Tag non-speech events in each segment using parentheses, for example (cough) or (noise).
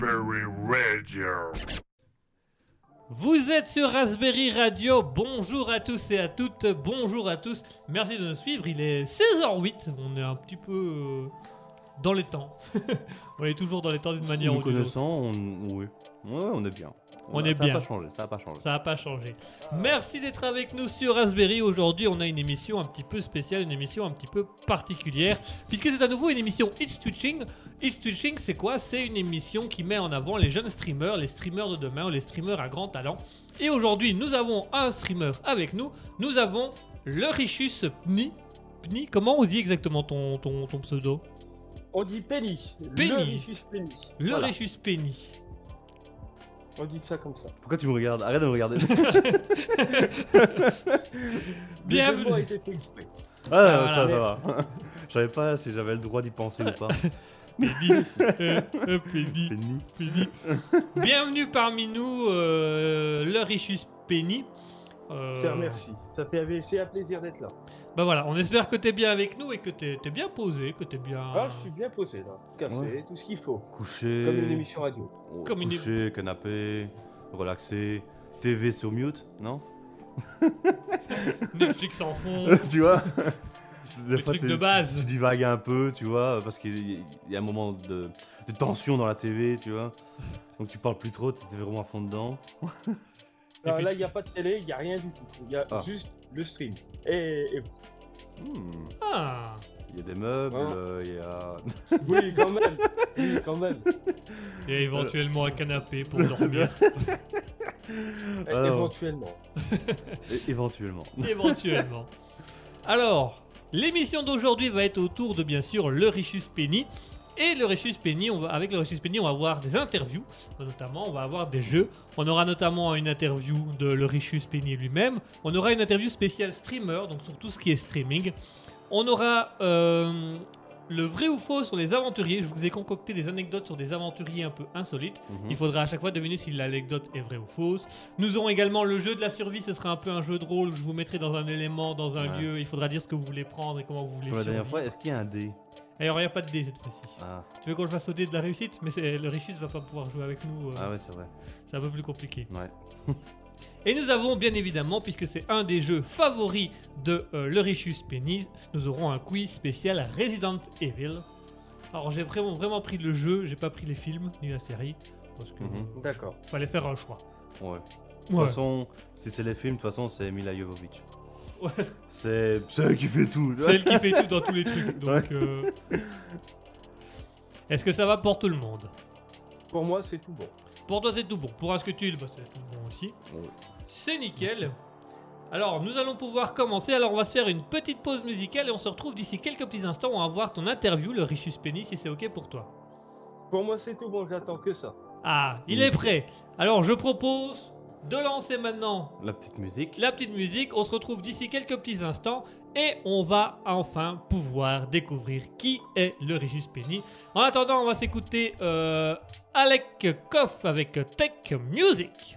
Raspberry Radio. Vous êtes sur Raspberry Radio, bonjour à tous et à toutes, bonjour à tous, merci de nous suivre, il est 16h08, on est un petit peu euh, dans les temps, (laughs) on est toujours dans les temps d'une manière Nous ou d'une autre. connaissant, on... oui. Ouais, on est bien. On est ça bien. Ça n'a pas changé, ça n'a pas changé. Ça n'a pas changé. Merci d'être avec nous sur Raspberry. Aujourd'hui, on a une émission un petit peu spéciale, une émission un petit peu particulière, puisque c'est à nouveau une émission It's Twitching. It's Twitching, c'est quoi? C'est une émission qui met en avant les jeunes streamers, les streamers de demain, les streamers à grand talent. Et aujourd'hui, nous avons un streamer avec nous. Nous avons le Richus Pni. Pni, comment on dit exactement ton, ton, ton pseudo? On dit Penny. Penny. Le Richus Penny. Le Voilà. Richus Penny. On dit ça comme ça. Pourquoi tu me regardes? Arrête de me regarder. Bienvenue. (laughs) Le jeu de mots a été fait exprès. Ah, Ah, ça, voilà. ça va. Je savais pas si j'avais le droit d'y penser ou pas. (laughs) Euh, euh, Penny. Penny. Penny. Bienvenue parmi nous, euh, le Richus Penny. Euh, Je te remercie. Ça fait c'est un plaisir d'être là. Bah voilà, on espère que t'es bien avec nous et que t'es t'es bien posé, que t'es bien. Ah, je suis bien posé là. Café, Ouais. tout ce qu'il faut. Couché. Comme une émission radio. Oh, Comme une- Couché, canapé, relaxé. TV sur mute, non? (laughs) Netflix en fond. (laughs) Tu vois? Des Le truc tu- de base. Tu, tu divagues un peu, tu vois, parce qu'il y, a un moment de, de tension dans la TV, tu vois. Donc tu parles plus trop, tu es vraiment à fond dedans. Là, il n'y a pas de télé, il n'y a rien du tout. Il y a Ah. juste le stream. Et, et vous. Hmm. Ah, Il y a des meubles, Ah. euh, il y a. Oui, quand même. Oui, quand même. et éventuellement un canapé pour dormir. (laughs) Et- Alors. Éventuellement. (laughs) É- éventuellement. éventuellement. Alors, l'émission d'aujourd'hui va être autour de bien sûr le Richus Penny. Et le Richus Penny, on va, avec le Richus Penny, on va avoir des interviews, notamment, on va avoir des jeux. On aura notamment une interview de le Richus Penny lui-même. On aura une interview spéciale streamer, donc sur tout ce qui est streaming. On aura euh, le vrai ou faux sur les aventuriers. Je vous ai concocté des anecdotes sur des aventuriers un peu insolites. Mhm. Il faudra à chaque fois deviner si l'anecdote est vraie ou fausse. Nous aurons également le jeu de la survie. Ce sera un peu un jeu de rôle. Je vous mettrai dans un élément, dans un Ouais. lieu. Il faudra dire ce que vous voulez prendre et comment vous voulez Comme la dernière fois, est-ce qu'il y a un dé? Alors, il n'y a pas de dé cette fois-ci. ah. Tu veux qu'on le fasse au dé de la réussite? Mais c'est- le Richus va pas pouvoir jouer avec nous. euh, ah ouais, c'est vrai. C'est un peu plus compliqué. Ouais. (laughs) Et nous avons bien évidemment, puisque c'est un des jeux favoris de euh, le Richus Penny, nous aurons un quiz spécial Resident Evil. Alors j'ai vraiment, vraiment pris le jeu, j'ai pas pris les films ni la série. parce que Mhm. D'accord. fallait faire un choix. Ouais. De toute Ouais. façon, si c'est les films, de toute façon, c'est Mila Jovovich. C'est c'est elle qui fait tout. C'est elle qui fait tout dans tous les trucs. Donc, euh, est-ce que ça va pour tout le monde? Pour moi, c'est tout bon. Pour toi, c'est tout bon. Pour Asketul, bah, c'est tout bon aussi. C'est nickel. Alors, nous allons pouvoir commencer. Alors, on va se faire une petite pause musicale et on se retrouve d'ici quelques petits instants. On va voir ton interview, le Richus Penny, si c'est OK pour toi. Pour moi, c'est tout bon. J'attends que ça. Ah, il est prêt. Alors, je propose de lancer maintenant La petite musique. la petite musique. On se retrouve d'ici quelques petits instants et on va enfin pouvoir découvrir qui est le Régis Penny. En attendant, on va s'écouter euh, Alec Koff avec Tech Music.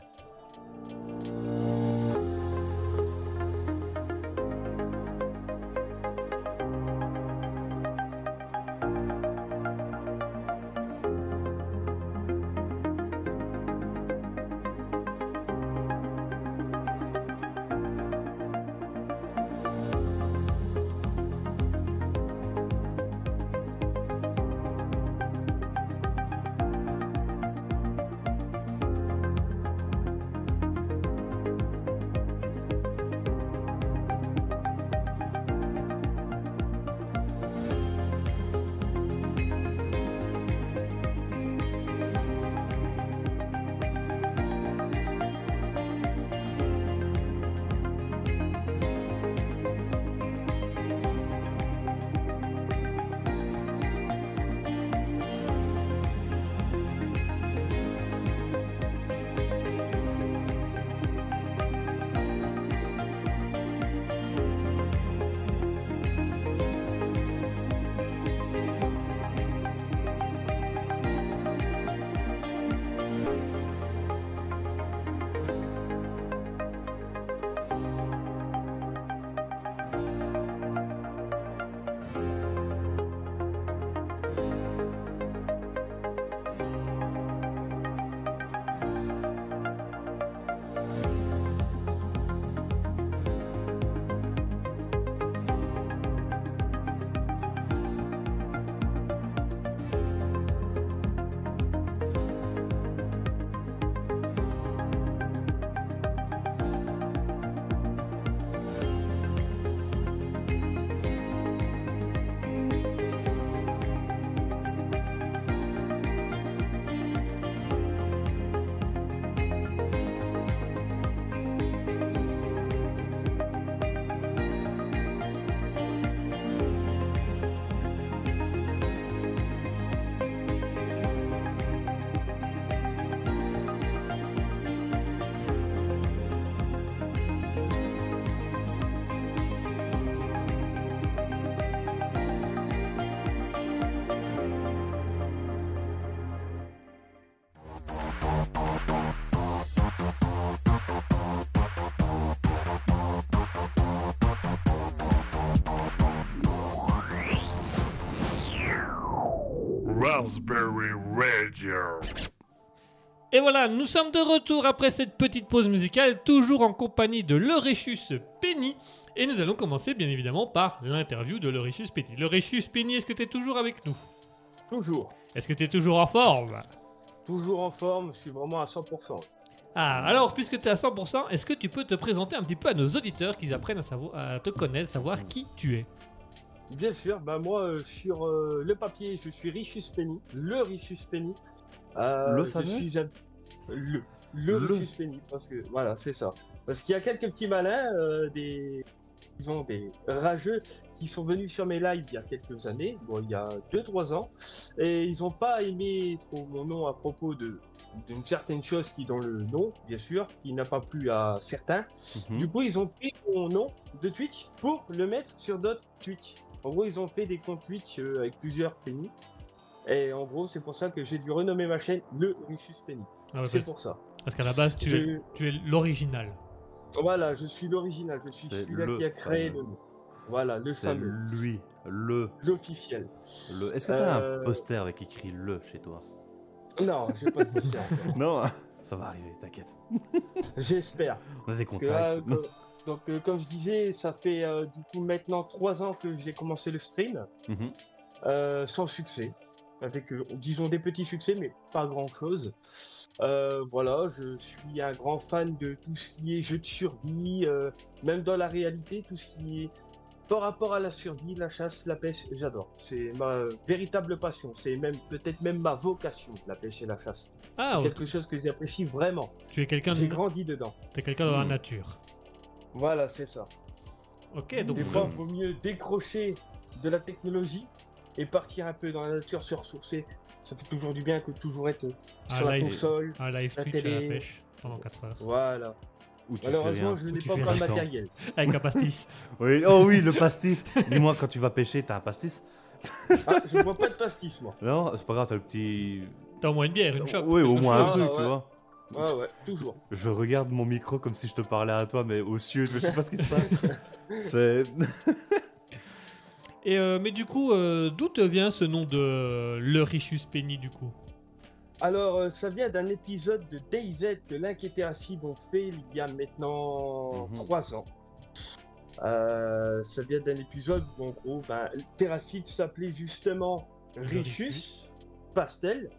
Raspberry Radio. Et voilà, nous sommes de retour après cette petite pause musicale, toujours en compagnie de Lorechus Penny. Et nous allons commencer bien évidemment par l'interview de Lorechus Penny. Lorechus Penny, est-ce que tu es toujours avec nous? Toujours. Est-ce que tu es toujours en forme? Toujours en forme. Je suis vraiment à 100%. Ah, alors puisque tu es à 100%, est-ce que tu peux te présenter un petit peu à nos auditeurs qu'ils apprennent à, savoir, à te connaître, savoir qui tu es? Bien sûr, bah moi euh, sur euh, le papier, je suis Richus Penny, le Richus Penny. Euh, Le je fameux suis un- le le, Le. Richus Penny parce que voilà, c'est ça. Parce qu'il y a quelques petits malins, des disons des rageux qui sont venus sur mes lives il y a quelques années, bon il y a 2-3 ans, et ils n'ont pas aimé trop mon nom à propos de d'une certaine chose qui est dans le nom, bien sûr, qui n'a pas plu à certains. Mhm. Du coup, ils ont pris mon nom de Twitch pour le mettre sur d'autres Twitch. En gros, ils ont fait des comptes Twitch euh, avec plusieurs Penny. Et en gros, c'est pour ça que j'ai dû renommer ma chaîne le Richus Penny. Ah ouais, c'est parce, pour ça. parce qu'à la base, tu es, Je- tu es l'original. Voilà, je suis l'original. Je suis celui-là qui a créé fameux. le nom. Voilà, le fameux, lui, le, l'officiel. le. Est-ce que t'as Euh, un poster avec écrit le chez toi? Non, j'ai pas de poster. (laughs) Non, ça va arriver, t'inquiète. J'espère. On a des là, contacts. (laughs) co- donc, euh, comme je disais, ça fait euh, du coup maintenant trois ans que j'ai commencé le stream. Mhm. Euh, sans succès. avec, euh, disons, des petits succès, mais pas grand-chose. Euh, voilà, je suis un grand fan de tout ce qui est jeu de survie, euh, même dans la réalité, tout ce qui est par rapport à la survie, la chasse, la pêche, j'adore. C'est ma véritable passion. C'est même peut-être même ma vocation, la pêche et la chasse. Ah, C'est quelque chose que j'apprécie vraiment. tu es quelqu'un J'ai de... grandi dedans. t'es quelqu'un dans la Hmm. nature. Voilà, c'est ça. Ok, donc Des fois, il vaut mieux décrocher de la technologie et partir un peu dans la nature, se ressourcer. Ça fait toujours du bien que toujours être sur la console. un live la Twitch à la télé. pêche pendant 4 heures. Voilà. Malheureusement, je n'ai pas encore le matériel. (laughs) Avec un pastis. Oui. Oh oui, le pastis. Dis-moi, quand tu vas pêcher, t'as un pastis Ah, je ne vois pas de pastis, moi. Non, c'est pas grave, t'as le petit. T'as au moins une bière, une chope. Oui, au moins un truc, Ah, tu vois. Ouais, ouais, toujours. Je regarde mon micro comme si je te parlais à toi, mais aux cieux, je sais pas ce qui se passe. (laughs) C'est. Et euh, mais du coup, euh, d'où te vient ce nom de euh, le Richus Penny du coup? Alors, euh, ça vient d'un épisode de DayZ que Link et Terracid ont fait il y a maintenant Mhm. 3 ans. Euh, ça vient d'un épisode où, en gros, ben, Terracid s'appelait justement Le Richus Pastel.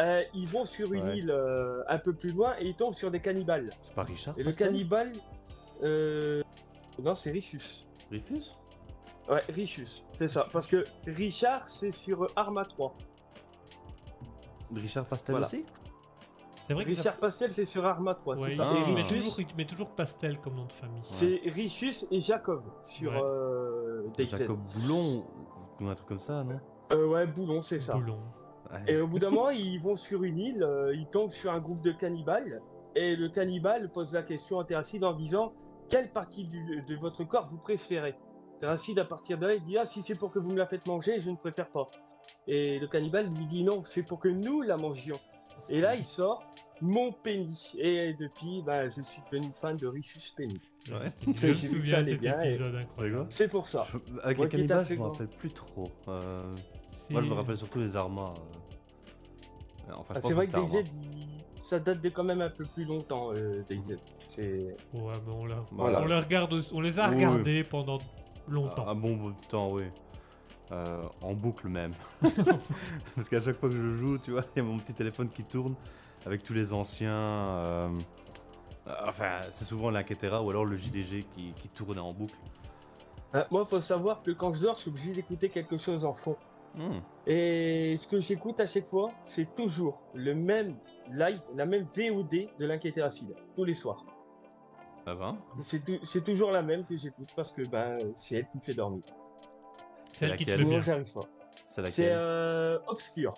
Euh, ils vont sur une Ouais. île euh, un peu plus loin et ils tombent sur des cannibales. C'est pas Richard Et le cannibale. euh, Non, c'est Richus. Rifus Ouais, Richus, c'est ça. Parce que Richard, c'est sur Arma 3. Richard Pastel Voilà. aussi? C'est vrai que ça- Richard Pastel, c'est sur Arma 3, Ouais, c'est il, ça. Ah. Et Richus, toujours, il met toujours pastel comme nom de famille. c'est Richus et Jacob sur Ouais. euh, DayZ. Jacob Boulon ou un truc comme ça, non? Euh, ouais, Boulon, c'est ça. Boulon. Ouais. Et au bout d'un moment, ils vont sur une île, euh, ils tombent sur un groupe de cannibales, et le cannibale pose la question à Terracide en disant Quelle partie du- de votre corps vous préférez? Terracide, à partir de là, il dit Ah, si c'est pour que vous me la faites manger, je ne préfère pas. Et le cannibale lui dit Non, c'est pour que nous la mangions. Et là, il sort Mon Penny. Et depuis, bah, je suis devenu fan de Richus Penny. Ouais. Je me souviens de cet épisode incroyable. C'est pour ça. Je- Avec Moi les cannibales, je me rappelle plus trop. Euh, Moi, je me rappelle surtout les armas. euh. Enfin, je Ah, pense c'est vrai que c'était DayZ, il- ça date de quand même un peu plus longtemps, euh, DayZ. C'est. Ouais, mais on, l'a- Voilà. on les regarde, aussi- on les a Oui, oui. regardés pendant longtemps. Un bon bout de temps, oui. Euh, en boucle même. (laughs) (laughs) Parce qu'à chaque fois que je joue, tu vois, il y a mon petit téléphone qui tourne avec tous les anciens. euh, Enfin, c'est souvent l'Inquetera ou alors le JDG qui, qui tourne en boucle. Euh, moi, faut savoir que quand je dors, je suis obligé d'écouter quelque chose en fond. Hmm. Et ce que j'écoute à chaque fois, c'est toujours le même live, la même VOD de l'Inquiété Racine, tous les soirs. Ça va C'est tou- c'est toujours la même que j'écoute parce que ben, c'est elle qui me fait dormir. C'est elle qui te fait j'arrive pas. C'est euh, Obscure.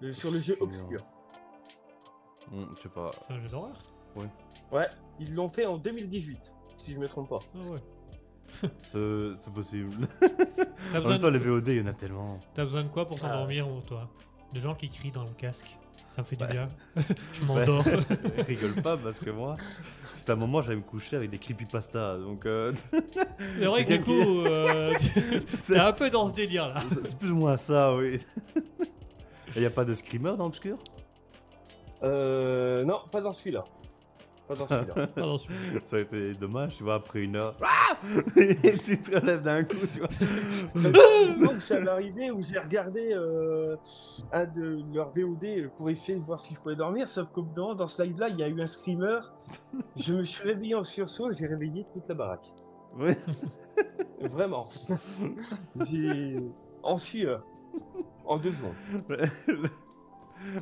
Le- sur le jeu Obscure. Obscure. Hmm, Je sais pas. C'est un jeu d'horreur Ouais, ils l'ont fait en 2018, si je me trompe pas. Ah ouais. (laughs) C'est possible. T'as En besoin, même temps, de... les VOD, il y en a tellement. t'as besoin de quoi pour Ah. t'endormir, toi? Des gens qui crient dans le casque. Ça me fait du Ouais. bien. (laughs) (laughs) je m'endors. Rigole pas parce que moi, c'est un moment, j'allais me coucher avec des creepypasta. Donc, euh, C'est vrai que du coup, euh, c'est un peu dans ce délire là. c'est plus ou moins ça, oui. Et y a pas de screamer dans Obscure Euh, non, pas dans celui-là. Pas dans celui-là. (laughs) Pas dans celui-là. Ça a été dommage, tu vois, après une heure. Ah (laughs) Et tu te relèves d'un coup, tu vois. (laughs) Donc ça m'est arrivé où j'ai regardé euh, un de leurs VOD pour essayer de voir si je pouvais dormir, sauf qu'au bout d'un moment, dans ce live là, il y a eu un screamer. Je me suis réveillé en sursaut, j'ai réveillé toute la baraque. Oui. Vraiment. j'ai en sueur. En deux secondes.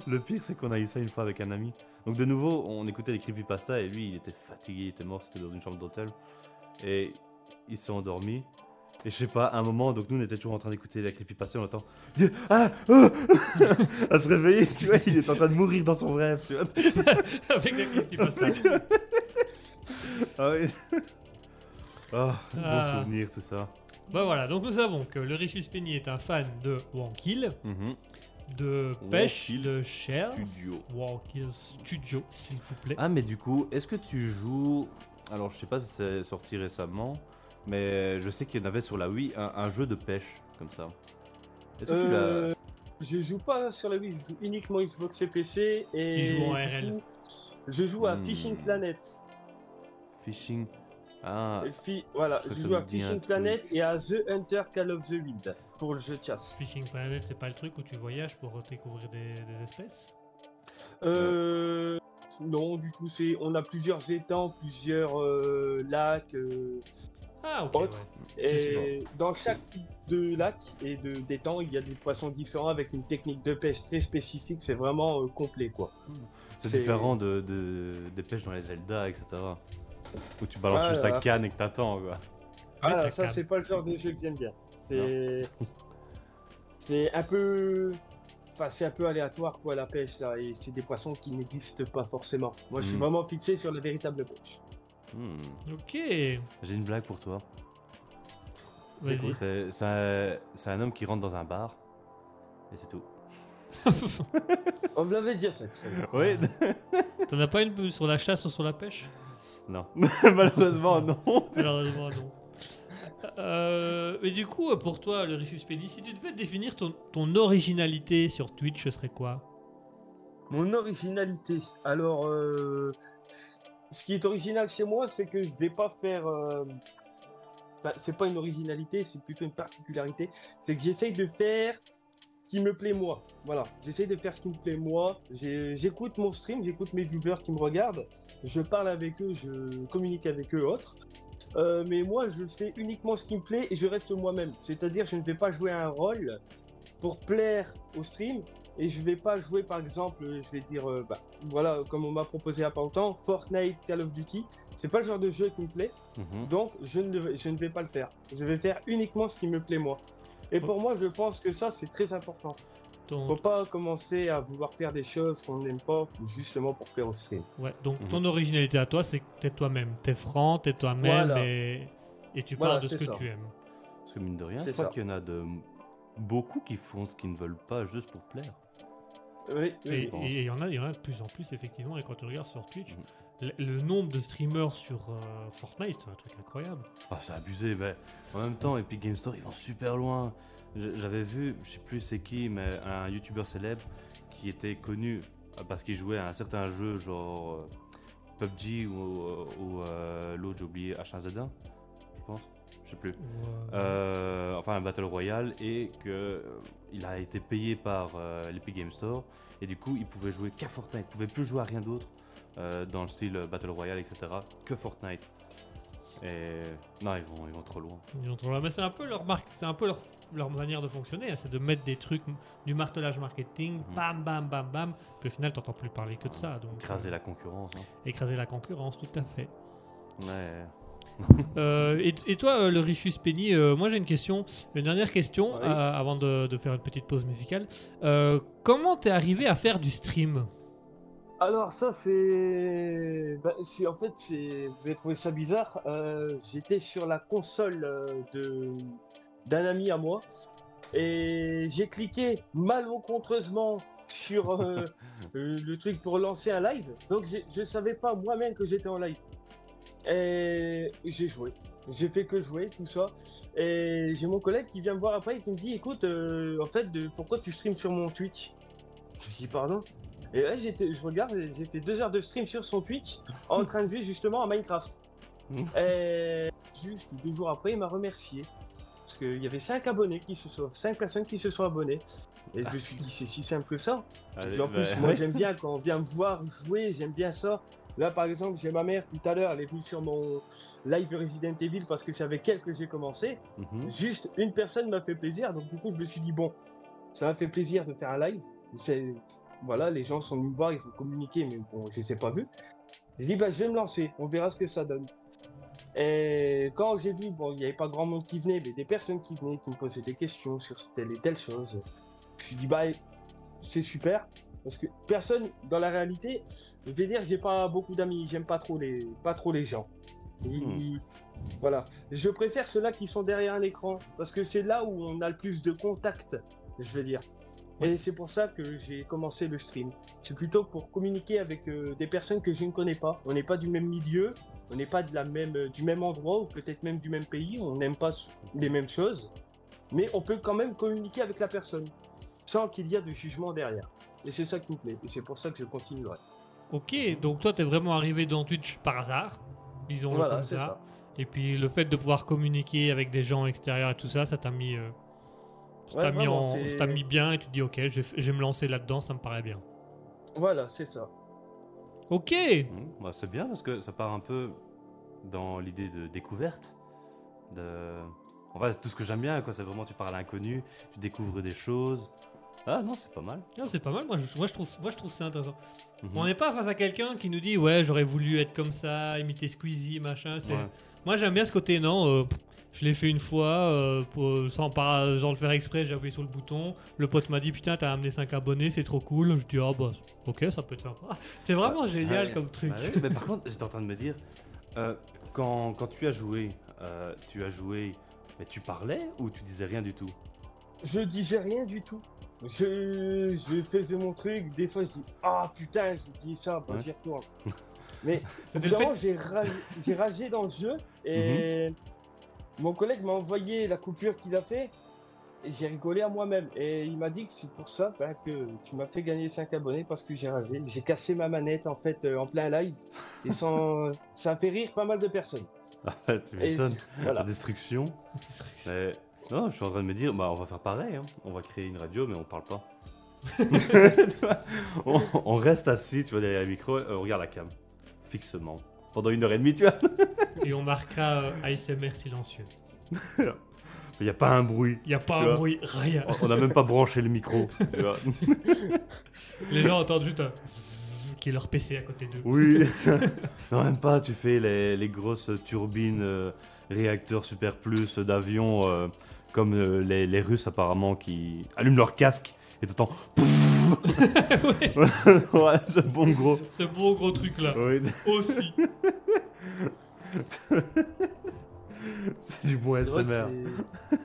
Le- pire, c'est qu'on a eu ça une fois avec un ami. Donc, de nouveau, on écoutait les creepypasta et lui, il était fatigué, il était mort, c'était dans une chambre d'hôtel. Et il s'est endormi. Et je sais pas, à un moment, donc nous, on était toujours en train d'écouter la creepypasta, on entend. Ah oh (laughs) À se réveiller, tu vois, il est en train de mourir dans son rêve, tu vois. (laughs) Avec la pas. Ah oui. Ah, bon Ah. souvenir, tout ça. Bah voilà, donc nous savons que le Richus Penny est un fan de Wankill, Mhm. De pêche, Wankill de chair. Studio. Wankill Studio, s'il vous plaît. Ah, mais du coup, est-ce que tu joues. Alors, je sais pas si c'est sorti récemment, mais je sais qu'il y en avait sur la Wii un, un jeu de pêche comme ça. Est-ce que tu Euh, l'as. je joue pas sur la Wii, je joue uniquement Xbox et PC. Et Il joue en du RL. coup, je joue à Hmm. Fishing Planet. Fishing. Ah, fi- voilà, je ça joue à Fishing. Planet et à The Hunter Call of the Wild. Pour le jeu de chasse. Fishing Planet, c'est pas le truc où tu voyages pour découvrir des, des espèces? Euh, non, du coup, c'est on a plusieurs étangs, plusieurs euh, lacs, euh, Ah, ok. Autre. ouais. et dans chaque type de lac et de d'étang, il y a des poissons différents avec une technique de pêche très spécifique. C'est vraiment euh, complet, quoi. C'est C'est- différent de, de- des pêches dans les Zelda, etc. Où tu balances Ouais, juste ta canne et que t'attends, quoi. Ah, ça, c'est pas le genre de jeu que j'aime bien. C'est. (laughs) c'est un peu. Enfin, c'est un peu aléatoire, quoi, la pêche, là. Et c'est des poissons qui n'existent pas forcément. Moi, je suis Mm. vraiment fixé sur la véritable pêche. Hmm. Ok. J'ai une blague pour toi. C'est c'est un, c'est un homme qui rentre dans un bar. Et c'est tout. (laughs) On me l'avait déjà fait, ça. Oui, (laughs) T'en as pas une sur la chasse ou sur la pêche? Non. Malheureusement, non. Malheureusement, non. Euh, mais du coup, pour toi, le Richus Penny, si tu devais définir ton, originalité sur Twitch, ce serait quoi? Mon originalité. Alors, euh, ce qui est original chez moi, c'est que je vais pas faire. euh, c'est pas une originalité, c'est plutôt une particularité. C'est que j'essaye de faire ce qui me plaît moi. Voilà, j'essaye de faire ce qui me plaît moi. J'écoute mon stream, j'écoute mes viewers qui me regardent. Je parle avec eux, je communique avec eux, autres. Euh, mais moi, je fais uniquement ce qui me plaît et je reste moi-même. C'est-à-dire, je ne vais pas jouer un rôle pour plaire au stream et je vais pas jouer par exemple, euh, je vais dire, euh, bah, voilà, comme on m'a proposé il y a pas longtemps, Fortnite, Call of Duty, c'est pas le genre de jeu qui me plaît, Mhm. donc ne, je ne vais pas le faire. Je vais faire uniquement ce qui me plaît moi. Et pour moi, je pense que ça, c'est très important. Ton, Faut pas commencer à vouloir faire des choses qu'on n'aime pas justement pour plaire au stream. ouais, Donc, Mhm. ton originalité à toi, c'est que t'es toi-même. T'es franc, t'es toi-même Voilà. et, et tu Voilà, parles de ce que ça. tu aimes. Parce que mine de rien, C'est je crois ça. qu'il y en a de beaucoup qui font ce qu'ils ne veulent pas juste pour plaire. Oui, oui, Et il y, en a- il y en a de plus en plus, effectivement. Et quand tu regardes sur Twitch, Mhm. le, le nombre de streamers sur euh, Fortnite, c'est un truc incroyable. Ah, c'est abusé, mais en même temps, Epic Game Store, ils vont super loin. J'avais vu, je sais plus c'est qui, mais un youtubeur célèbre qui était connu euh, parce qu'il jouait à un certain jeu genre euh, PUBG ou, euh, ou euh, l'autre, j'ai oublié, H1Z1, je pense, je sais plus. Euh, enfin un Battle Royale et que euh, il a été payé par l'Epic Game Store et du coup il pouvait jouer qu'à Fortnite, il pouvait plus jouer à rien d'autre dans le style Battle Royale etc. que Fortnite. Et non ils vont ils vont trop loin. Ils ont trop- Mais c'est un peu leur marque, c'est un peu leur, leur manière de fonctionner, hein, c'est de mettre des trucs, du martelage marketing, Mhm. bam bam bam bam, puis au final t'entends plus parler que de ça. Donc, Écraser euh, la concurrence. hein. écraser la concurrence, tout à fait. Ouais. (laughs) Euh, et, et toi, euh, le Richus Penny, euh, moi j'ai une question, une dernière question Oui. euh, avant de, de faire une petite pause musicale. Euh, comment t'es arrivé à faire du stream? Alors ça c'est, bah, en fait c'est, vous avez trouvé ça bizarre. euh, J'étais sur la console euh, de d'un ami à moi et j'ai cliqué malencontreusement sur euh, (laughs) euh, le truc pour lancer un live. Donc je savais pas moi-même que j'étais en live et j'ai joué. J'ai fait que jouer, tout ça. Et j'ai mon collègue qui vient me voir après et qui me dit Écoute, euh, en fait, de, pourquoi tu streams sur mon Twitch? Je dis Pardon Et là, je regarde, et j'ai fait deux heures de stream sur son Twitch (laughs) en train de jouer justement à Minecraft. (laughs) et juste deux jours après, il m'a remercié. Parce qu'il y avait cinq abonnés qui se sont, cinq personnes qui se sont abonnées. Et je me suis dit, c'est si simple que ça. Allez, en plus, bah, moi (laughs) j'aime bien quand on vient me voir jouer, j'aime bien ça. Là par exemple, j'ai ma mère tout à l'heure, elle est venue sur mon live Resident Evil parce que c'est avec elle que j'ai commencé. mhm. Juste une personne m'a fait plaisir, donc du coup je me suis dit bon, ça m'a fait plaisir de faire un live. Voilà, les gens sont venus me voir, ils ont communiqué, mais bon, je les ai pas vus. J'ai dit bah je vais me lancer, on verra ce que ça donne. Et quand j'ai vu, bon, il n'y avait pas grand monde qui venait, mais des personnes qui venaient, qui me posaient des questions sur telle et telle chose, je me suis dit bah c'est super. Parce que personne, dans la réalité, je vais dire, j'ai pas beaucoup d'amis, j'aime pas trop les, pas trop les gens. Ils- Voilà. Je préfère ceux-là qui sont derrière un écran, parce que c'est là où on a le plus de contact, je veux dire. Et c'est pour ça que j'ai commencé le stream. C'est plutôt pour communiquer avec euh, des personnes que je ne connais pas. On n'est pas du même milieu, on n'est pas de la même, euh, du même endroit, ou peut-être même du même pays, on n'aime pas les mêmes choses, mais on peut quand même communiquer avec la personne, sans qu'il y ait de jugement derrière. Et c'est ça qui me plaît, et c'est pour ça que je continuerai. Ok, donc toi t'es vraiment arrivé dans Twitch par hasard, disons Voilà, comme ça. ça. Et puis le fait de pouvoir communiquer avec des gens extérieurs et tout ça, ça t'a mis, euh, Ça Ouais, t'a mis, en- bien et tu te dis, ok, je vais, f- je vais me lancer là-dedans, ça me paraît bien. Voilà, c'est ça. Ok. Bah, c'est bien parce que ça part un peu dans l'idée de découverte. De... En vrai, c'est tout ce que j'aime bien, quoi. C'est vraiment, tu parles à l'inconnu, tu découvres des choses. Ah non, c'est pas mal. Non, c'est pas mal, moi je, moi, je trouve, moi je trouve ça intéressant. Mhm. On n'est pas face à quelqu'un qui nous dit, ouais, j'aurais voulu être comme ça, imiter Squeezie, machin. c'est- Ouais. Moi j'aime bien ce côté, non, euh, pff, je l'ai fait une fois, euh, pour- sans pas genre le faire exprès, j'ai appuyé sur le bouton. Le pote m'a dit, putain, t'as amené 5 abonnés, c'est trop cool. Je dis, ah bah, ok, ça peut être sympa. (laughs) C'est vraiment génial Ouais. comme truc. Bah oui, mais par contre, j'étais en train de me dire, euh, quand, quand tu as joué, euh, tu as joué, mais tu parlais ou tu disais rien du tout? Je disais rien du tout. Je, je faisais mon truc, des fois je dis Ah putain, j'ai dit ça, bah, Ouais. j'y retourne. Mais (laughs) évidemment, fait. j'ai ragé, j'ai ragé dans le jeu et Mhm. Mon collègue m'a envoyé la coupure qu'il a fait et j'ai rigolé à moi-même. Et il m'a dit que c'est pour ça ben, que tu m'as fait gagner 5 abonnés parce que j'ai ragé. J'ai cassé ma manette en fait euh, en plein live et sans... (laughs) ça a fait rire pas mal de personnes. Ah, tu m'étonnes. La destruction. Mais non, je suis en train de me dire, bah on va faire pareil. hein. On va créer une radio, mais on parle pas. (laughs) (laughs) On reste assis, tu vois, derrière le micro, euh, on regarde la cam, fixement, pendant une heure et demie, tu vois. (laughs) Et on marquera euh, ASMR silencieux. (laughs) Il n'y a pas un bruit. Il n'y a pas un vois. bruit, rien. On n'a même pas branché le micro. (laughs) tu vois. Les gens entendent juste un qui est leur PC à côté d'eux. Oui. non, même pas, tu fais les, les grosses turbines, euh, réacteurs super plus d'avions, euh, comme euh, les, les Russes apparemment qui allument leur casque et t'entends. Ouais, ouais, ce bon gros. ce beau gros truc là Oui, aussi. c'est du bon SMR.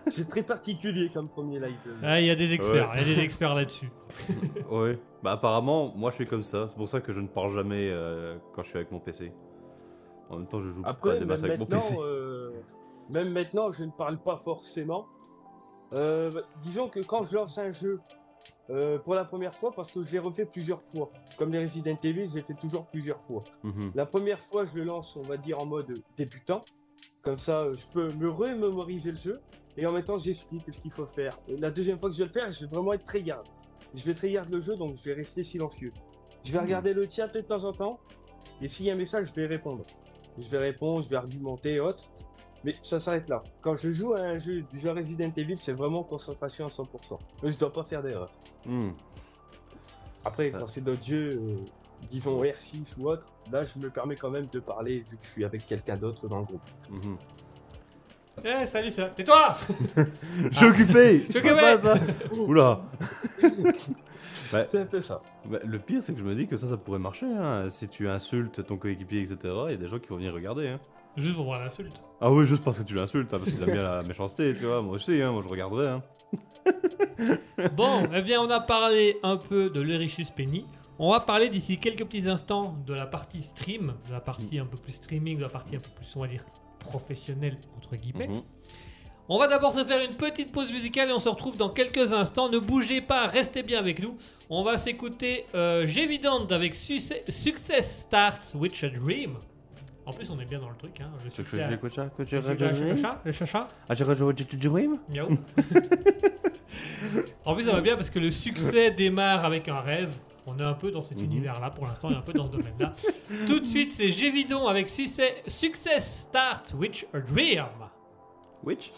c'est- très particulier comme premier live. Ah, il y a des experts, il y a des experts là-dessus. (laughs) Oui. Bah apparemment, moi je suis comme ça. C'est pour ça que je ne parle jamais euh, quand je suis avec mon PC. En même temps, je joue pas à Après, des même masses avec mon PC. euh, même maintenant, je ne parle pas forcément. Euh, disons que quand je lance un jeu euh, pour la première fois, parce que je l'ai refait plusieurs fois, comme les Resident Evil, je l'ai fait toujours plusieurs fois. Mhm. La première fois, je le lance, on va dire, en mode débutant. Comme ça, euh, je peux me remémoriser le jeu. Et en même temps, j'explique ce qu'il faut faire. La deuxième fois que je vais le faire, je vais vraiment être très garde. Je vais très garde le jeu, donc je vais rester silencieux. Je vais Hmm. regarder le chat de temps en temps. Et s'il y a un message, je vais répondre. Je vais répondre, je vais argumenter et autres. Mais ça s'arrête là. Quand je joue à un jeu du genre Resident Evil, c'est vraiment concentration à 100%. Je dois pas faire d'erreur. Mhm. Après, Ah. quand c'est d'autres jeux, euh, disons R6 ou autre, là je me permets quand même de parler vu que je suis avec quelqu'un d'autre dans le groupe. Mhm. Eh, salut ça. Tais-toi (laughs) Je suis occupé Je suis fais pas occupé. ça (laughs) Oula. (laughs) C'est un peu ça. Bah, Le pire, c'est que je me dis que ça, ça pourrait marcher. hein. Si tu insultes ton coéquipier, etc., il y a des gens qui vont venir regarder. hein. Juste pour voir l'insulte. Ah oui, juste parce que tu l'insultes, hein, parce qu'ils aiment bien (laughs) la méchanceté, tu vois. Moi aussi, hein, moi je regarderais. Hein. (laughs) Bon, eh bien, on a parlé un peu de l'Erichus Penny. On va parler d'ici quelques petits instants de la partie stream, de la partie un peu plus streaming, de la partie un peu plus, on va dire, professionnelle, entre guillemets. Mhm. On va d'abord se faire une petite pause musicale et on se retrouve dans quelques instants. Ne bougez pas, restez bien avec nous. On va s'écouter euh, Gévidande avec Success, Success Starts with a Dream. En plus, on est bien dans le truc. Hein. Le succès tu le chacha, le chacha. Ah, Miaou. (laughs) en plus, ça va bien parce que le succès démarre avec un rêve. On est un peu dans cet Mhm. univers-là pour l'instant, est un peu dans ce domaine-là. Tout de suite, c'est Gévidon avec Success, Success Start with a Dream. Which